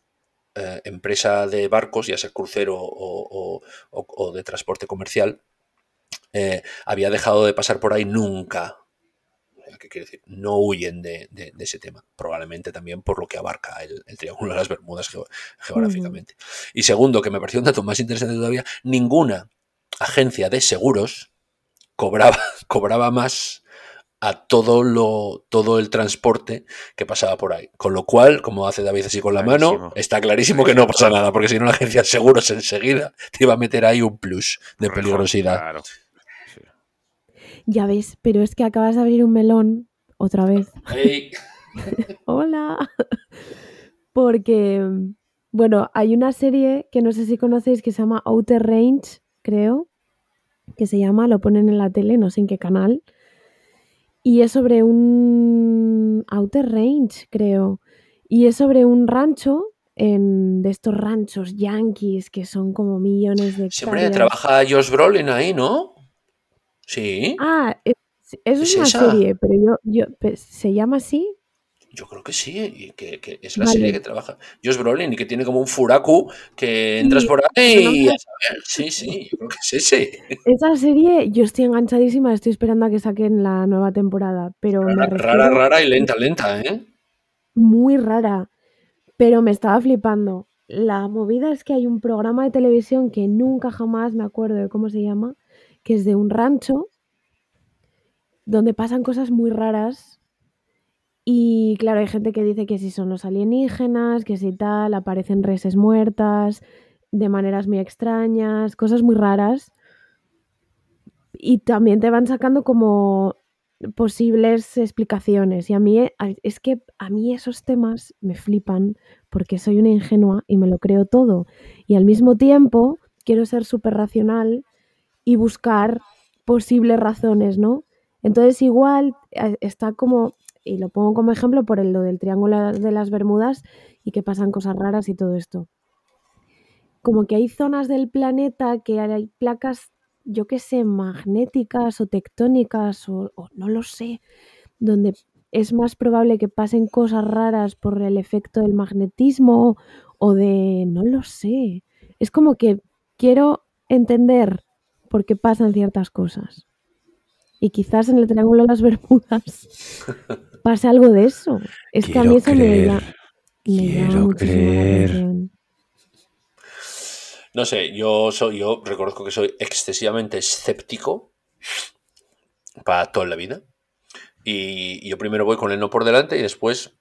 eh, empresa de barcos, ya sea crucero o, o- o- o de transporte comercial, eh, había dejado de pasar por ahí nunca. ¿Qué quiere decir? No huyen de, de- de ese tema. Probablemente también por lo que abarca el, el Triángulo de las Bermudas geo- geográficamente. Y segundo, que me pareció un dato más interesante todavía, ninguna agencia de seguros cobraba, cobraba más a todo lo todo el transporte que pasaba por ahí. Con lo cual, como hace David así con la mano, está clarísimo que no pasa nada, porque si no la agencia de seguros enseguida te iba a meter ahí un plus de peligrosidad. Claro. Sí. Ya ves, pero es que acabas de abrir un melón otra vez. Hola. Porque, bueno, hay una serie que no sé si conocéis que se llama Outer Range, creo, que se llama, lo ponen en la tele, no sé en qué canal, y es sobre un Outer Range, creo, y es sobre un rancho en, de estos ranchos yankees que son como millones de siempre hectáreas. trabaja Josh Brolin ahí, ¿no? Sí, Ah, es, eso es, ¿Es una esa? serie, pero yo, yo, pues, ¿se llama así? Yo creo que sí, y que, que es la Vale. serie que trabaja Josh Brolin y que tiene como un furaku que entras Sí, por ahí y nombre- a saber, sí, sí, yo creo que es ese. Esa serie, yo estoy enganchadísima, estoy esperando a que saquen la nueva temporada, pero me Rara, refiero rara, rara y lenta, lenta, ¿eh? muy rara, pero me estaba flipando. La movida es que hay un programa de televisión que nunca jamás me acuerdo de cómo se llama, que es de un rancho donde pasan cosas muy raras y claro, hay gente que dice que si son los alienígenas, que si tal, aparecen reses muertas de maneras muy extrañas, cosas muy raras. Y también te van sacando como posibles explicaciones. Y a mí es que a mí esos temas me flipan porque soy una ingenua y me lo creo todo. Y al mismo tiempo quiero ser súper racional y buscar posibles razones, ¿no? Entonces igual eh, está como, y lo pongo como ejemplo por el, lo del Triángulo de las Bermudas y que pasan cosas raras y todo esto. Como que hay zonas del planeta que hay placas, yo qué sé, magnéticas o tectónicas o, o no lo sé, donde es más probable que pasen cosas raras por el efecto del magnetismo o de, no lo sé. Es como que quiero entender por qué pasan ciertas cosas. Y quizás en el Triángulo de las Bermudas pase algo de eso. Es que a mí eso me, llama Quiero creer. No sé, yo soy, yo reconozco que soy excesivamente escéptico para toda la vida. Y yo primero voy con el no por delante y después,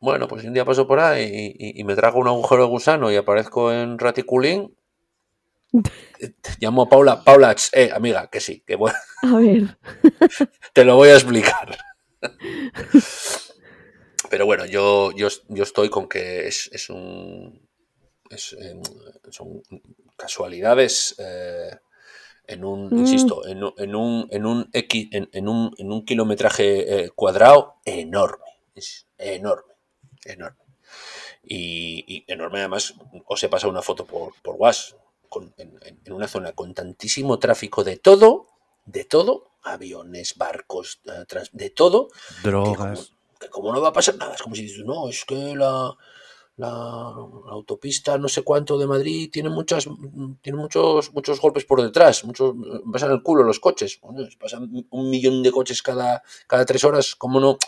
bueno, pues un día paso por ahí y, y- y me trago un agujero de gusano y aparezco en Raticulín, llamo a Paula, Paula, eh, amiga, que sí, que bueno, A ver, te lo voy a explicar. Pero bueno, yo, yo, yo estoy con que es, es un. es, eh, son casualidades eh, en un. Mm. Insisto, en, un- en un, en, un X, en, en un, en un kilometraje eh, cuadrado enorme. Es enorme. Enorme. Y, y enorme, además, os he pasado una foto por, por WhatsApp. con- en, en- en una zona con tantísimo tráfico de todo, de todo, aviones, barcos, eh, de todo, que como, Drogas. que como no va a pasar nada, es como si dices, no, es que la, la, la autopista no sé cuánto de Madrid tiene muchas tiene muchos muchos golpes por detrás, muchos pasan el culo los coches, Bueno, pasan un millón de coches cada, cada tres horas, ¿cómo no?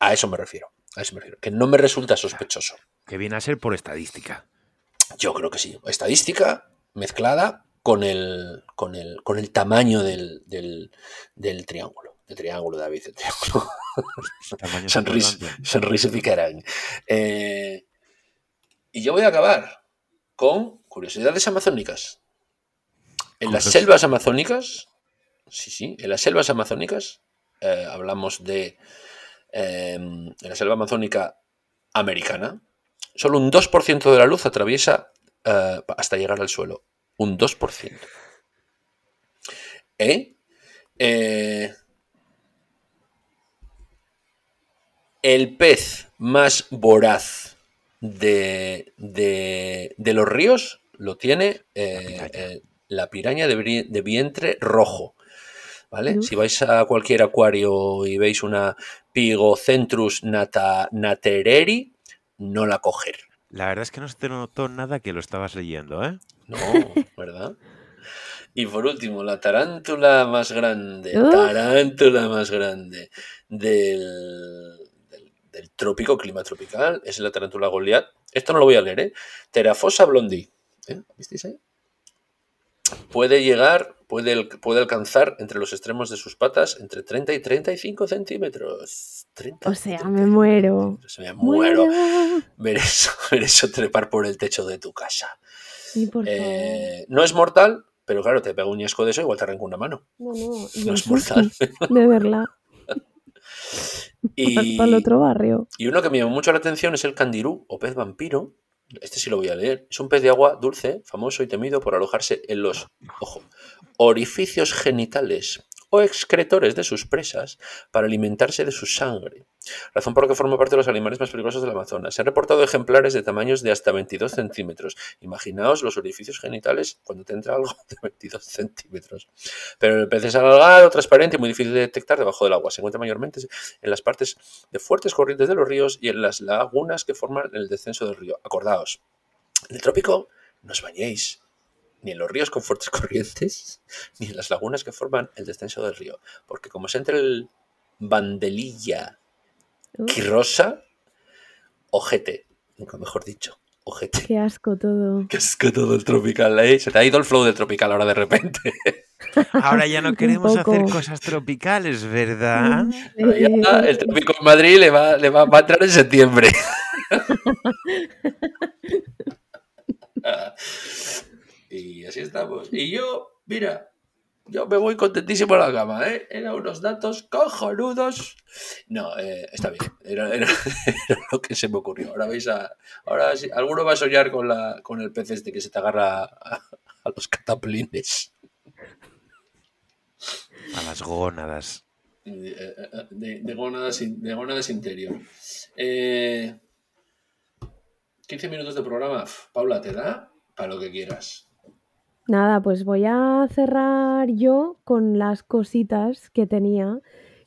A eso me refiero, a eso me refiero, que no me resulta sospechoso. Que viene a ser por estadística. Yo creo que sí. Estadística mezclada con el, con el, con el tamaño del, del, del triángulo. De triángulo, David, de triángulo. Sonrisa, picarán. Eh, y yo voy a acabar con curiosidades amazónicas. En las selvas amazónicas, sí, sí, en las selvas amazónicas, eh, hablamos de, eh, en la selva amazónica americana, solo un 2% de la luz atraviesa eh, hasta llegar al suelo. Un 2%. ¿Eh? Eh, el pez más voraz de, de- de los ríos lo tiene eh, eh, la piraña de, bri- de vientre rojo. ¿Vale? Si vais a cualquier acuario y veis una Pigocentrus nata, natereri, no la coger. La verdad es que no se te notó nada que lo estabas leyendo, ¿eh? No, ¿verdad? Y por último, la tarántula más grande, tarántula más grande del, del, del trópico, clima tropical, es la tarántula Goliath. Esto no lo voy a leer, ¿eh? Terafosa blondi. ¿Eh? ¿Visteis ahí? Puede llegar, puede, puede alcanzar entre los extremos de sus patas entre 30 y 35 centímetros. 30 O sea, 35 me muero. Me muero. Muero. Ver eso, ver eso trepar por el techo de tu casa. Y por favor. Eh, no es mortal, pero claro, te pega un ñasco de eso, igual te arranca una mano. No, no. No es mortal. De verla. Y, Para el otro barrio. y uno que me llamó mucho la atención es el candirú o pez vampiro. Este sí lo voy a leer. Es un pez de agua dulce, famoso y temido por alojarse en los, ojo, orificios genitales o excretores de sus presas para alimentarse de su sangre. Razón por la que forma parte de los animales más peligrosos del Amazonas. Se han reportado ejemplares de tamaños de hasta 22 centímetros. Imaginaos los orificios genitales cuando te entra algo de 22 centímetros. Pero el pez es alargado, transparente y muy difícil de detectar debajo del agua. Se encuentra mayormente en las partes de fuertes corrientes de los ríos y en las lagunas que forman el descenso del río. Acordaos, en el trópico no os bañéis ni en los ríos con fuertes corrientes, ni en las lagunas que forman el descenso del río. Porque como se entre el bandelilla Uf, quirrosa, ojete, nunca mejor dicho, ojete. qué asco todo. Que es que todo el tropical, ¿eh? Se te ha ido el flow del tropical ahora de repente. Ahora ya no queremos hacer cosas tropicales, ¿verdad? Ya el trópico en Madrid le va, le va, va a entrar en septiembre. y así estamos. Y yo, mira, yo me voy contentísimo a la cama, ¿eh? Eran unos datos cojonudos. No, eh, está bien. Era, era- era lo que se me ocurrió. Ahora veis a. Ahora sí, alguno va a soñar con, la, con el pez este que se te agarra a, a los cataplines. A las gónadas. de, eh, de, de gónadas, de gónadas interior. Eh, 15 minutos de programa. Paula, te da para lo que quieras. Nada, pues voy a cerrar yo con las cositas que tenía,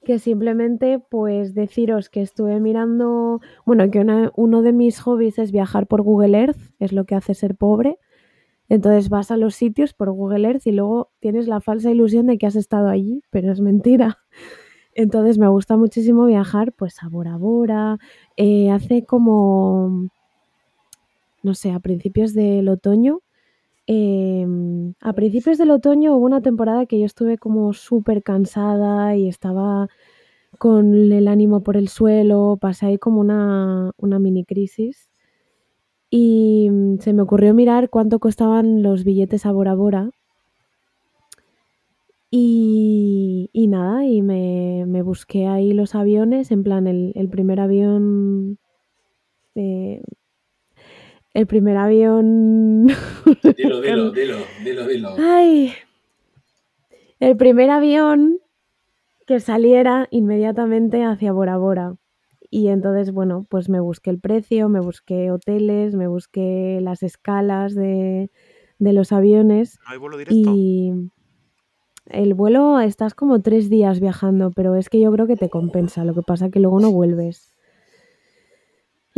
que simplemente pues deciros que estuve mirando, bueno, que uno de mis hobbies es viajar por Google Earth, es lo que hace ser pobre. Entonces vas a los sitios por Google Earth y luego tienes la falsa ilusión de que has estado allí, pero es mentira. Entonces me gusta muchísimo viajar pues a Bora Bora. Eh, hace como, no sé, a principios del otoño. Em, a principios del otoño hubo una temporada que yo estuve como súper cansada y estaba con el ánimo por el suelo, pasé ahí como una, una mini crisis y mm, se me ocurrió mirar cuánto costaban los billetes a Bora Bora y, y nada, y me, me busqué ahí los aviones, en plan el, primer avión, eh, el primer avión, Dilo, dilo, dilo, dilo, dilo. ay, el primer avión que saliera inmediatamente hacia Bora Bora. Y entonces, bueno, pues me busqué el precio, me busqué hoteles, me busqué las escalas de, de los aviones ¿No hay vuelo directo? y el vuelo estás como tres días viajando, pero es que yo creo que te compensa, lo que pasa que luego no vuelves.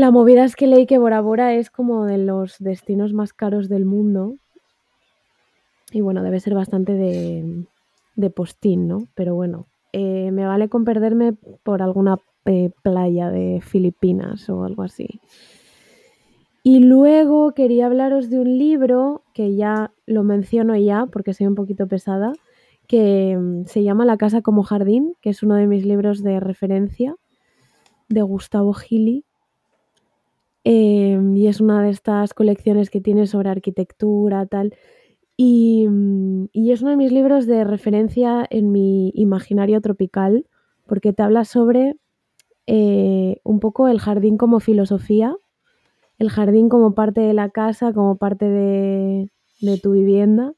La movida es que leí que Bora Bora es como de los destinos más caros del mundo. Y bueno, debe ser bastante de, de postín, ¿no? Pero bueno, eh, me vale con perderme por alguna eh, playa de Filipinas o algo así. Y luego quería hablaros de un libro que ya lo menciono ya porque soy un poquito pesada, que mm, se llama La casa como jardín, que es uno de mis libros de referencia de Gustavo Gili. Eh, y es una de estas colecciones que tiene sobre arquitectura, tal. Y, mm, y es uno de mis libros de referencia en mi imaginario tropical, porque te habla sobre eh, un poco el jardín como filosofía, el jardín como parte de la casa, como parte de, de tu vivienda,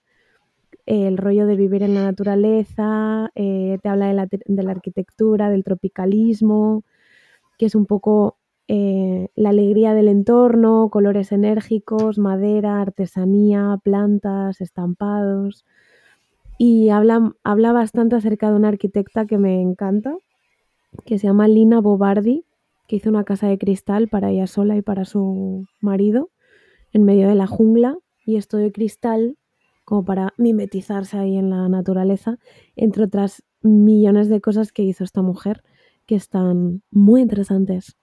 el rollo de vivir en la naturaleza, eh, te habla de la, de la arquitectura, del tropicalismo, que es un poco eh, la alegría del entorno, colores enérgicos, madera, artesanía, plantas, estampados. Y habla, habla bastante acerca de una arquitecta que me encanta, que se llama Lina Bobardi, que hizo una casa de cristal para ella sola y para su marido en medio de la jungla. Y esto de cristal, como para mimetizarse ahí en la naturaleza, entre otras millones de cosas que hizo esta mujer que están muy interesantes.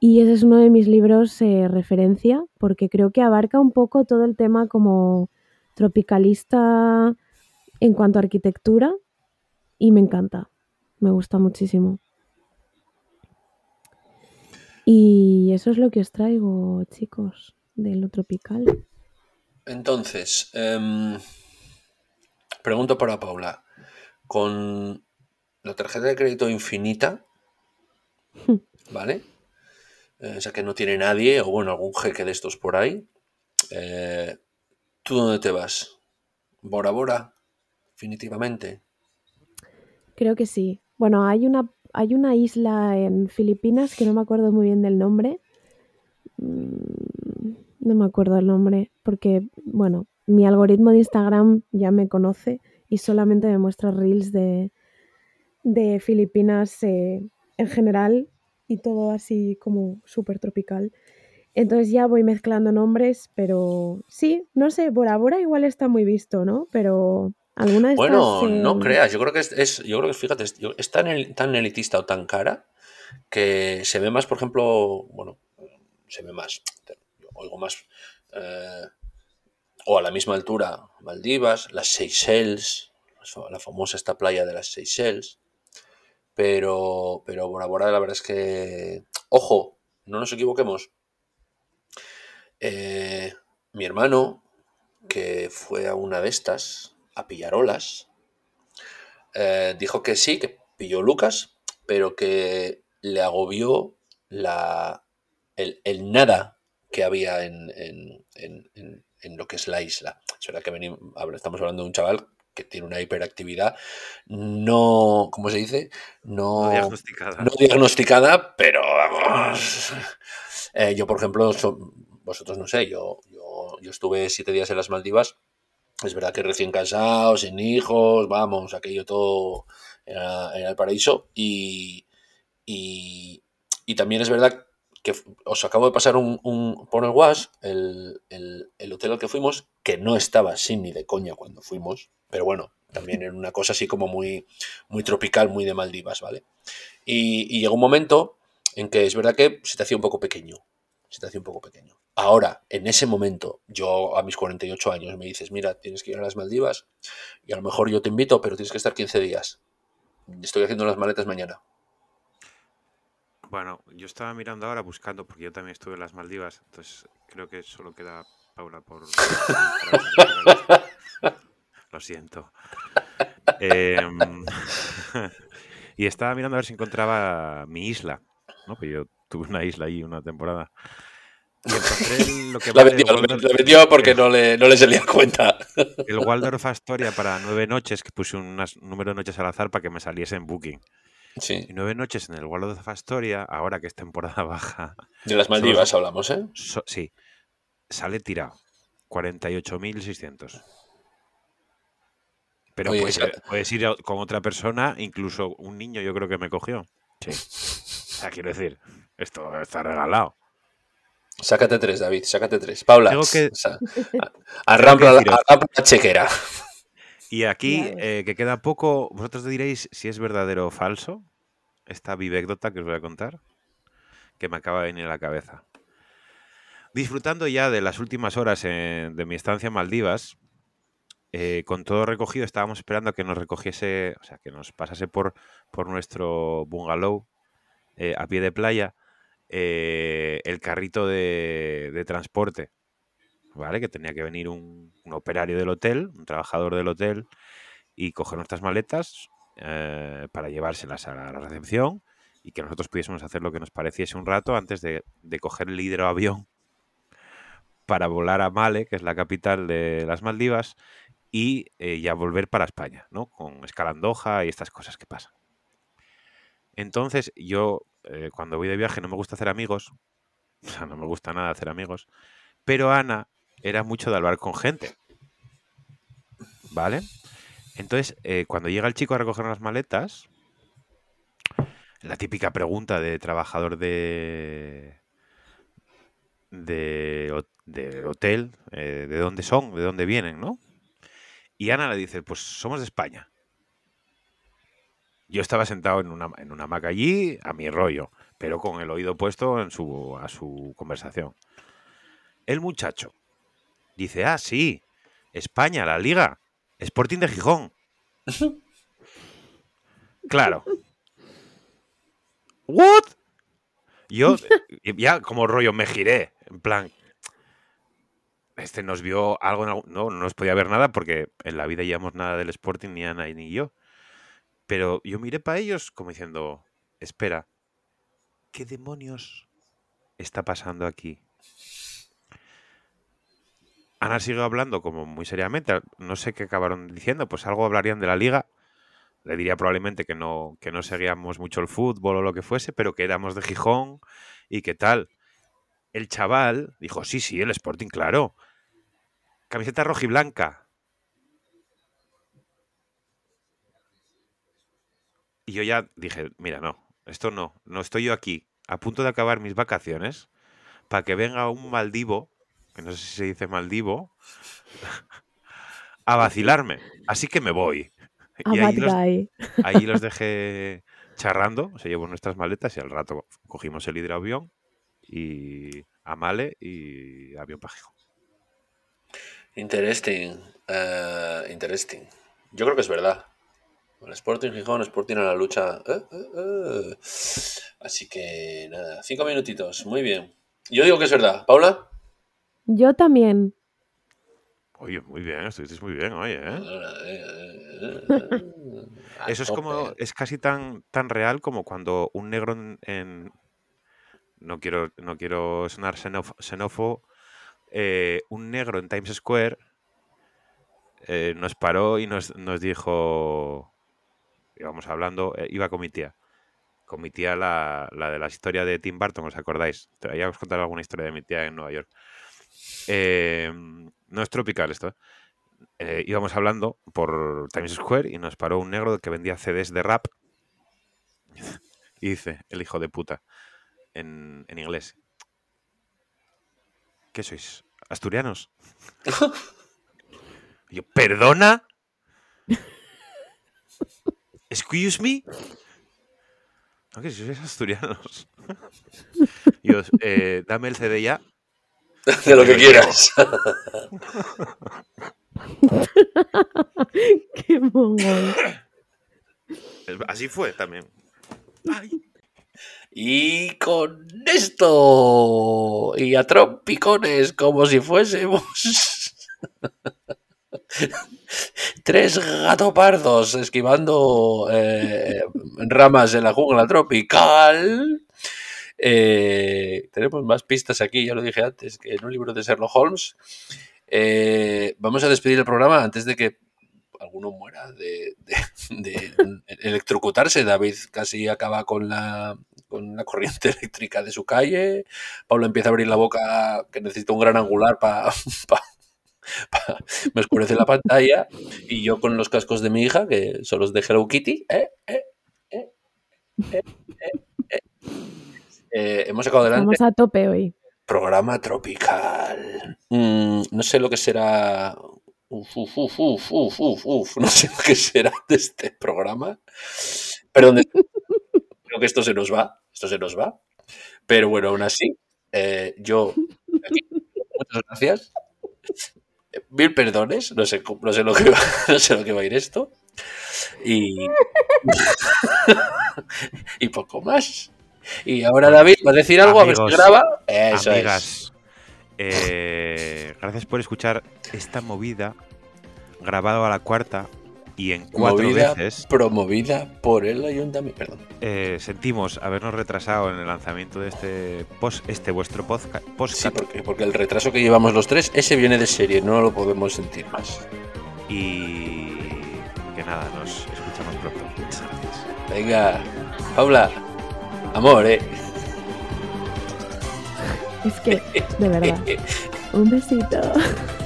Y ese es uno de mis libros eh, referencia, porque creo que abarca un poco todo el tema como tropicalista en cuanto a arquitectura y me encanta, me gusta muchísimo. Y eso es lo que os traigo, chicos, de lo tropical. Entonces, em, pregunto para Paula. Con la tarjeta de crédito infinita, ¿vale? Eh, o sea que no tiene nadie, o bueno, algún jeque de estos por ahí. eh, ¿Tú dónde te vas? ¿Bora Bora? Definitivamente. Creo que sí. Bueno, hay una, hay una isla en Filipinas que no me acuerdo muy bien del nombre. Mm, No me acuerdo el nombre, porque, bueno, mi algoritmo de Instagram ya me conoce y solamente me muestra reels de, de Filipinas eh, en general y todo así como súper tropical. Entonces ya voy mezclando nombres, pero sí, no sé, Bora Bora igual está muy visto, ¿no? Pero alguna de estas... Bueno, no eh, creas, yo creo que es, es- yo creo que fíjate, es, tan, el- tan elitista o tan cara que se ve más, por ejemplo, bueno, se ve más, oigo más, eh, o a la misma altura, Maldivas, las Seychelles, la famosa esta playa de las Seychelles, pero, pero Bora Bora la verdad es que, ojo, no nos equivoquemos, eh, mi hermano, que fue a una de estas, a pillar olas, eh, dijo que sí, que pilló Lucas, pero que le agobió la, el, el nada que había en, en- en- en- lo que es la isla. Es verdad que venimos, estamos hablando de un chaval que tiene una hiperactividad no, ¿cómo se dice? No No, diagnosticada. no diagnosticada, pero vamos. Eh, yo, por ejemplo, so- vosotros no sé, yo, yo, yo estuve siete días en las Maldivas. Es verdad que recién casado, sin hijos, vamos, aquello todo era, era el paraíso. Y, y, y también es verdad que os acabo de pasar un, por el WhatsApp el, el- el hotel al que fuimos, que no estaba así ni de coña cuando fuimos, pero bueno, también en una cosa así como muy, muy tropical, muy de Maldivas, ¿vale? Y, y llegó un momento en que es verdad que se te hacía un poco pequeño, se te hacía un poco pequeño. Ahora, en ese momento, yo a mis 48 años me dices, mira, tienes que ir a las Maldivas y a lo mejor yo te invito, pero tienes que estar 15 días. Estoy haciendo las maletas mañana. Bueno, yo estaba mirando ahora buscando, porque yo también estuve en las Maldivas, entonces creo que solo queda Paula por... Lo siento. Em, y estaba mirando a ver si encontraba mi isla, ¿no? Pues yo tuve una isla ahí una temporada. Y encontré lo que La vendió, la Waldorf- vendió porque no le, no le salía cuenta. el Waldorf Astoria para nueve noches, que puse un número de noches al azar para que me saliese en Booking. Sí, Y nueve noches en el Waldorf Astoria, ahora que es temporada baja, de las Maldivas hablamos, ¿eh? so- sí, sale tirado. 48.600. Pero Oye, puedes, esa- puedes ir con otra persona, incluso un niño yo creo que me cogió. Sí. O sea, quiero decir, esto está regalado. Sácate tres, David, sácate tres. Paula, Tengo que- sa- a- arrampla, la, deciros- arrampla la chequera. Y aquí, eh, que queda poco, vosotros diréis si es verdadero o falso esta vivécdota que os voy a contar, que me acaba de venir a la cabeza. Disfrutando ya de las últimas horas en- de mi estancia en Maldivas, eh, con todo recogido, estábamos esperando a que nos recogiese, o sea, que nos pasase por, por nuestro bungalow eh, a pie de playa eh, el carrito de, de transporte, ¿vale? Que tenía que venir un, operario del hotel, un trabajador del hotel, y coger nuestras maletas eh, para llevárselas a la recepción y que nosotros pudiésemos hacer lo que nos pareciese un rato antes de, coger el hidroavión para volar a Male, que es la capital de las Maldivas, y eh, ya volver para España, ¿no? Con escala en Doha y estas cosas que pasan. Entonces, yo eh, cuando voy de viaje no me gusta hacer amigos, o sea, no me gusta nada hacer amigos, pero Ana era mucho de hablar con gente, ¿vale? Entonces, eh, cuando llega el chico a recoger las maletas, la típica pregunta de trabajador de de, ho- de hotel, eh, de dónde son, de dónde vienen, ¿no? Y Ana le dice, pues somos de España. Yo estaba sentado en una, en una hamaca allí, a mi rollo, pero con el oído puesto en su, a su conversación. El muchacho dice, ah, sí, España, la liga, Sporting de Gijón. claro. ¿What? Yo ya como rollo me giré, en plan, este nos vio algo, en no, no nos podía ver nada porque en la vida llevamos nada del Sporting, ni Ana ni yo. Pero yo miré para ellos como diciendo, espera, ¿qué demonios está pasando aquí? Ana siguió hablando como muy seriamente, no sé qué acabaron diciendo, pues algo hablarían de la liga. Le diría probablemente que no, que no seguíamos mucho el fútbol o lo que fuese, pero que éramos de Gijón y qué tal. El chaval dijo, sí, sí, el Sporting, claro. Camiseta roja y blanca. Y yo ya dije, mira, no, esto no, no estoy yo aquí, a punto de acabar mis vacaciones, para que venga un maldivo, que no sé si se dice maldivo, a vacilarme. Así que me voy. A Y bad ahí los, ahí los dejé charrando, se llevó nuestras maletas y al rato cogimos el hidroavión y a Male y avión Gijón. Interesting. eh, interesting. Yo creo que es verdad. El Sporting Gijón, Sporting a la lucha. Eh, eh, eh. Así que nada, cinco minutitos. Muy bien. Yo digo que es verdad. ¿Paula? Yo también. Oye, muy bien, estuvisteis muy bien, oye, ¿eh? A Eso es como, es casi tan, tan real como cuando un negro en, en- no quiero, no quiero sonar xenóf- xenófobo, eh, un negro en Times Square eh, nos paró y nos, nos dijo, íbamos hablando, eh, iba con mi tía, con mi tía la, la de la historia de Tim Burton, ¿os acordáis? Te- Ya os contaré alguna historia de mi tía en Nueva York. Eh, no es tropical esto, ¿eh? íbamos hablando por Times Square y nos paró un negro que vendía CDs de rap. Y dice, el hijo de puta, en, inglés. ¿Qué sois? ¿Asturianos? Yo, ¿perdona? Excuse me. Si sois asturianos. y os, eh, dame el CD ya. De lo que quieras. Qué mongol. Así fue también. Ay. Y con esto, y a trompicones, como si fuésemos tres gatopardos esquivando eh, ramas en la jungla tropical. Eh, tenemos más pistas aquí, ya lo dije antes, que en un libro de Sherlock Holmes. Eh, vamos a despedir el programa antes de que alguno muera de, electrocutarse. David casi acaba con la, con la corriente eléctrica de su calle. Pablo empieza a abrir la boca que necesita un gran angular para... me oscurece la pantalla. Y yo con los cascos de mi hija, que son los de Hello Kitty. ¿eh? ¿Eh? hemos sacado adelante Vamos a tope hoy. programa tropical. Mm, no sé lo que será. Uf, uf, uf, uf, uf, uf. No sé lo que será de este programa. Pero donde- creo que esto se nos va. Esto se nos va. Pero bueno, aún así, eh, yo. aquí, muchas gracias. Mil perdones. No sé, no sé, lo, que va, no sé lo que va a ir esto. Y. y poco más. Y ahora David va a decir algo, a ver Amigos, si graba. Eso es. Amigas, eh, gracias por escuchar esta movida grabado a la cuarta y en cuatro Movida veces. promovida por el ayuntamiento. Perdón. eh, sentimos habernos retrasado en el lanzamiento de este post, este vuestro podcast. Sí, porque, porque el retraso que llevamos los tres, ese viene de serie, no lo podemos sentir más. y que nada, nos escuchamos pronto. Muchas gracias. Venga, Paula, amor, eh. Es que, de verdad. Un besito.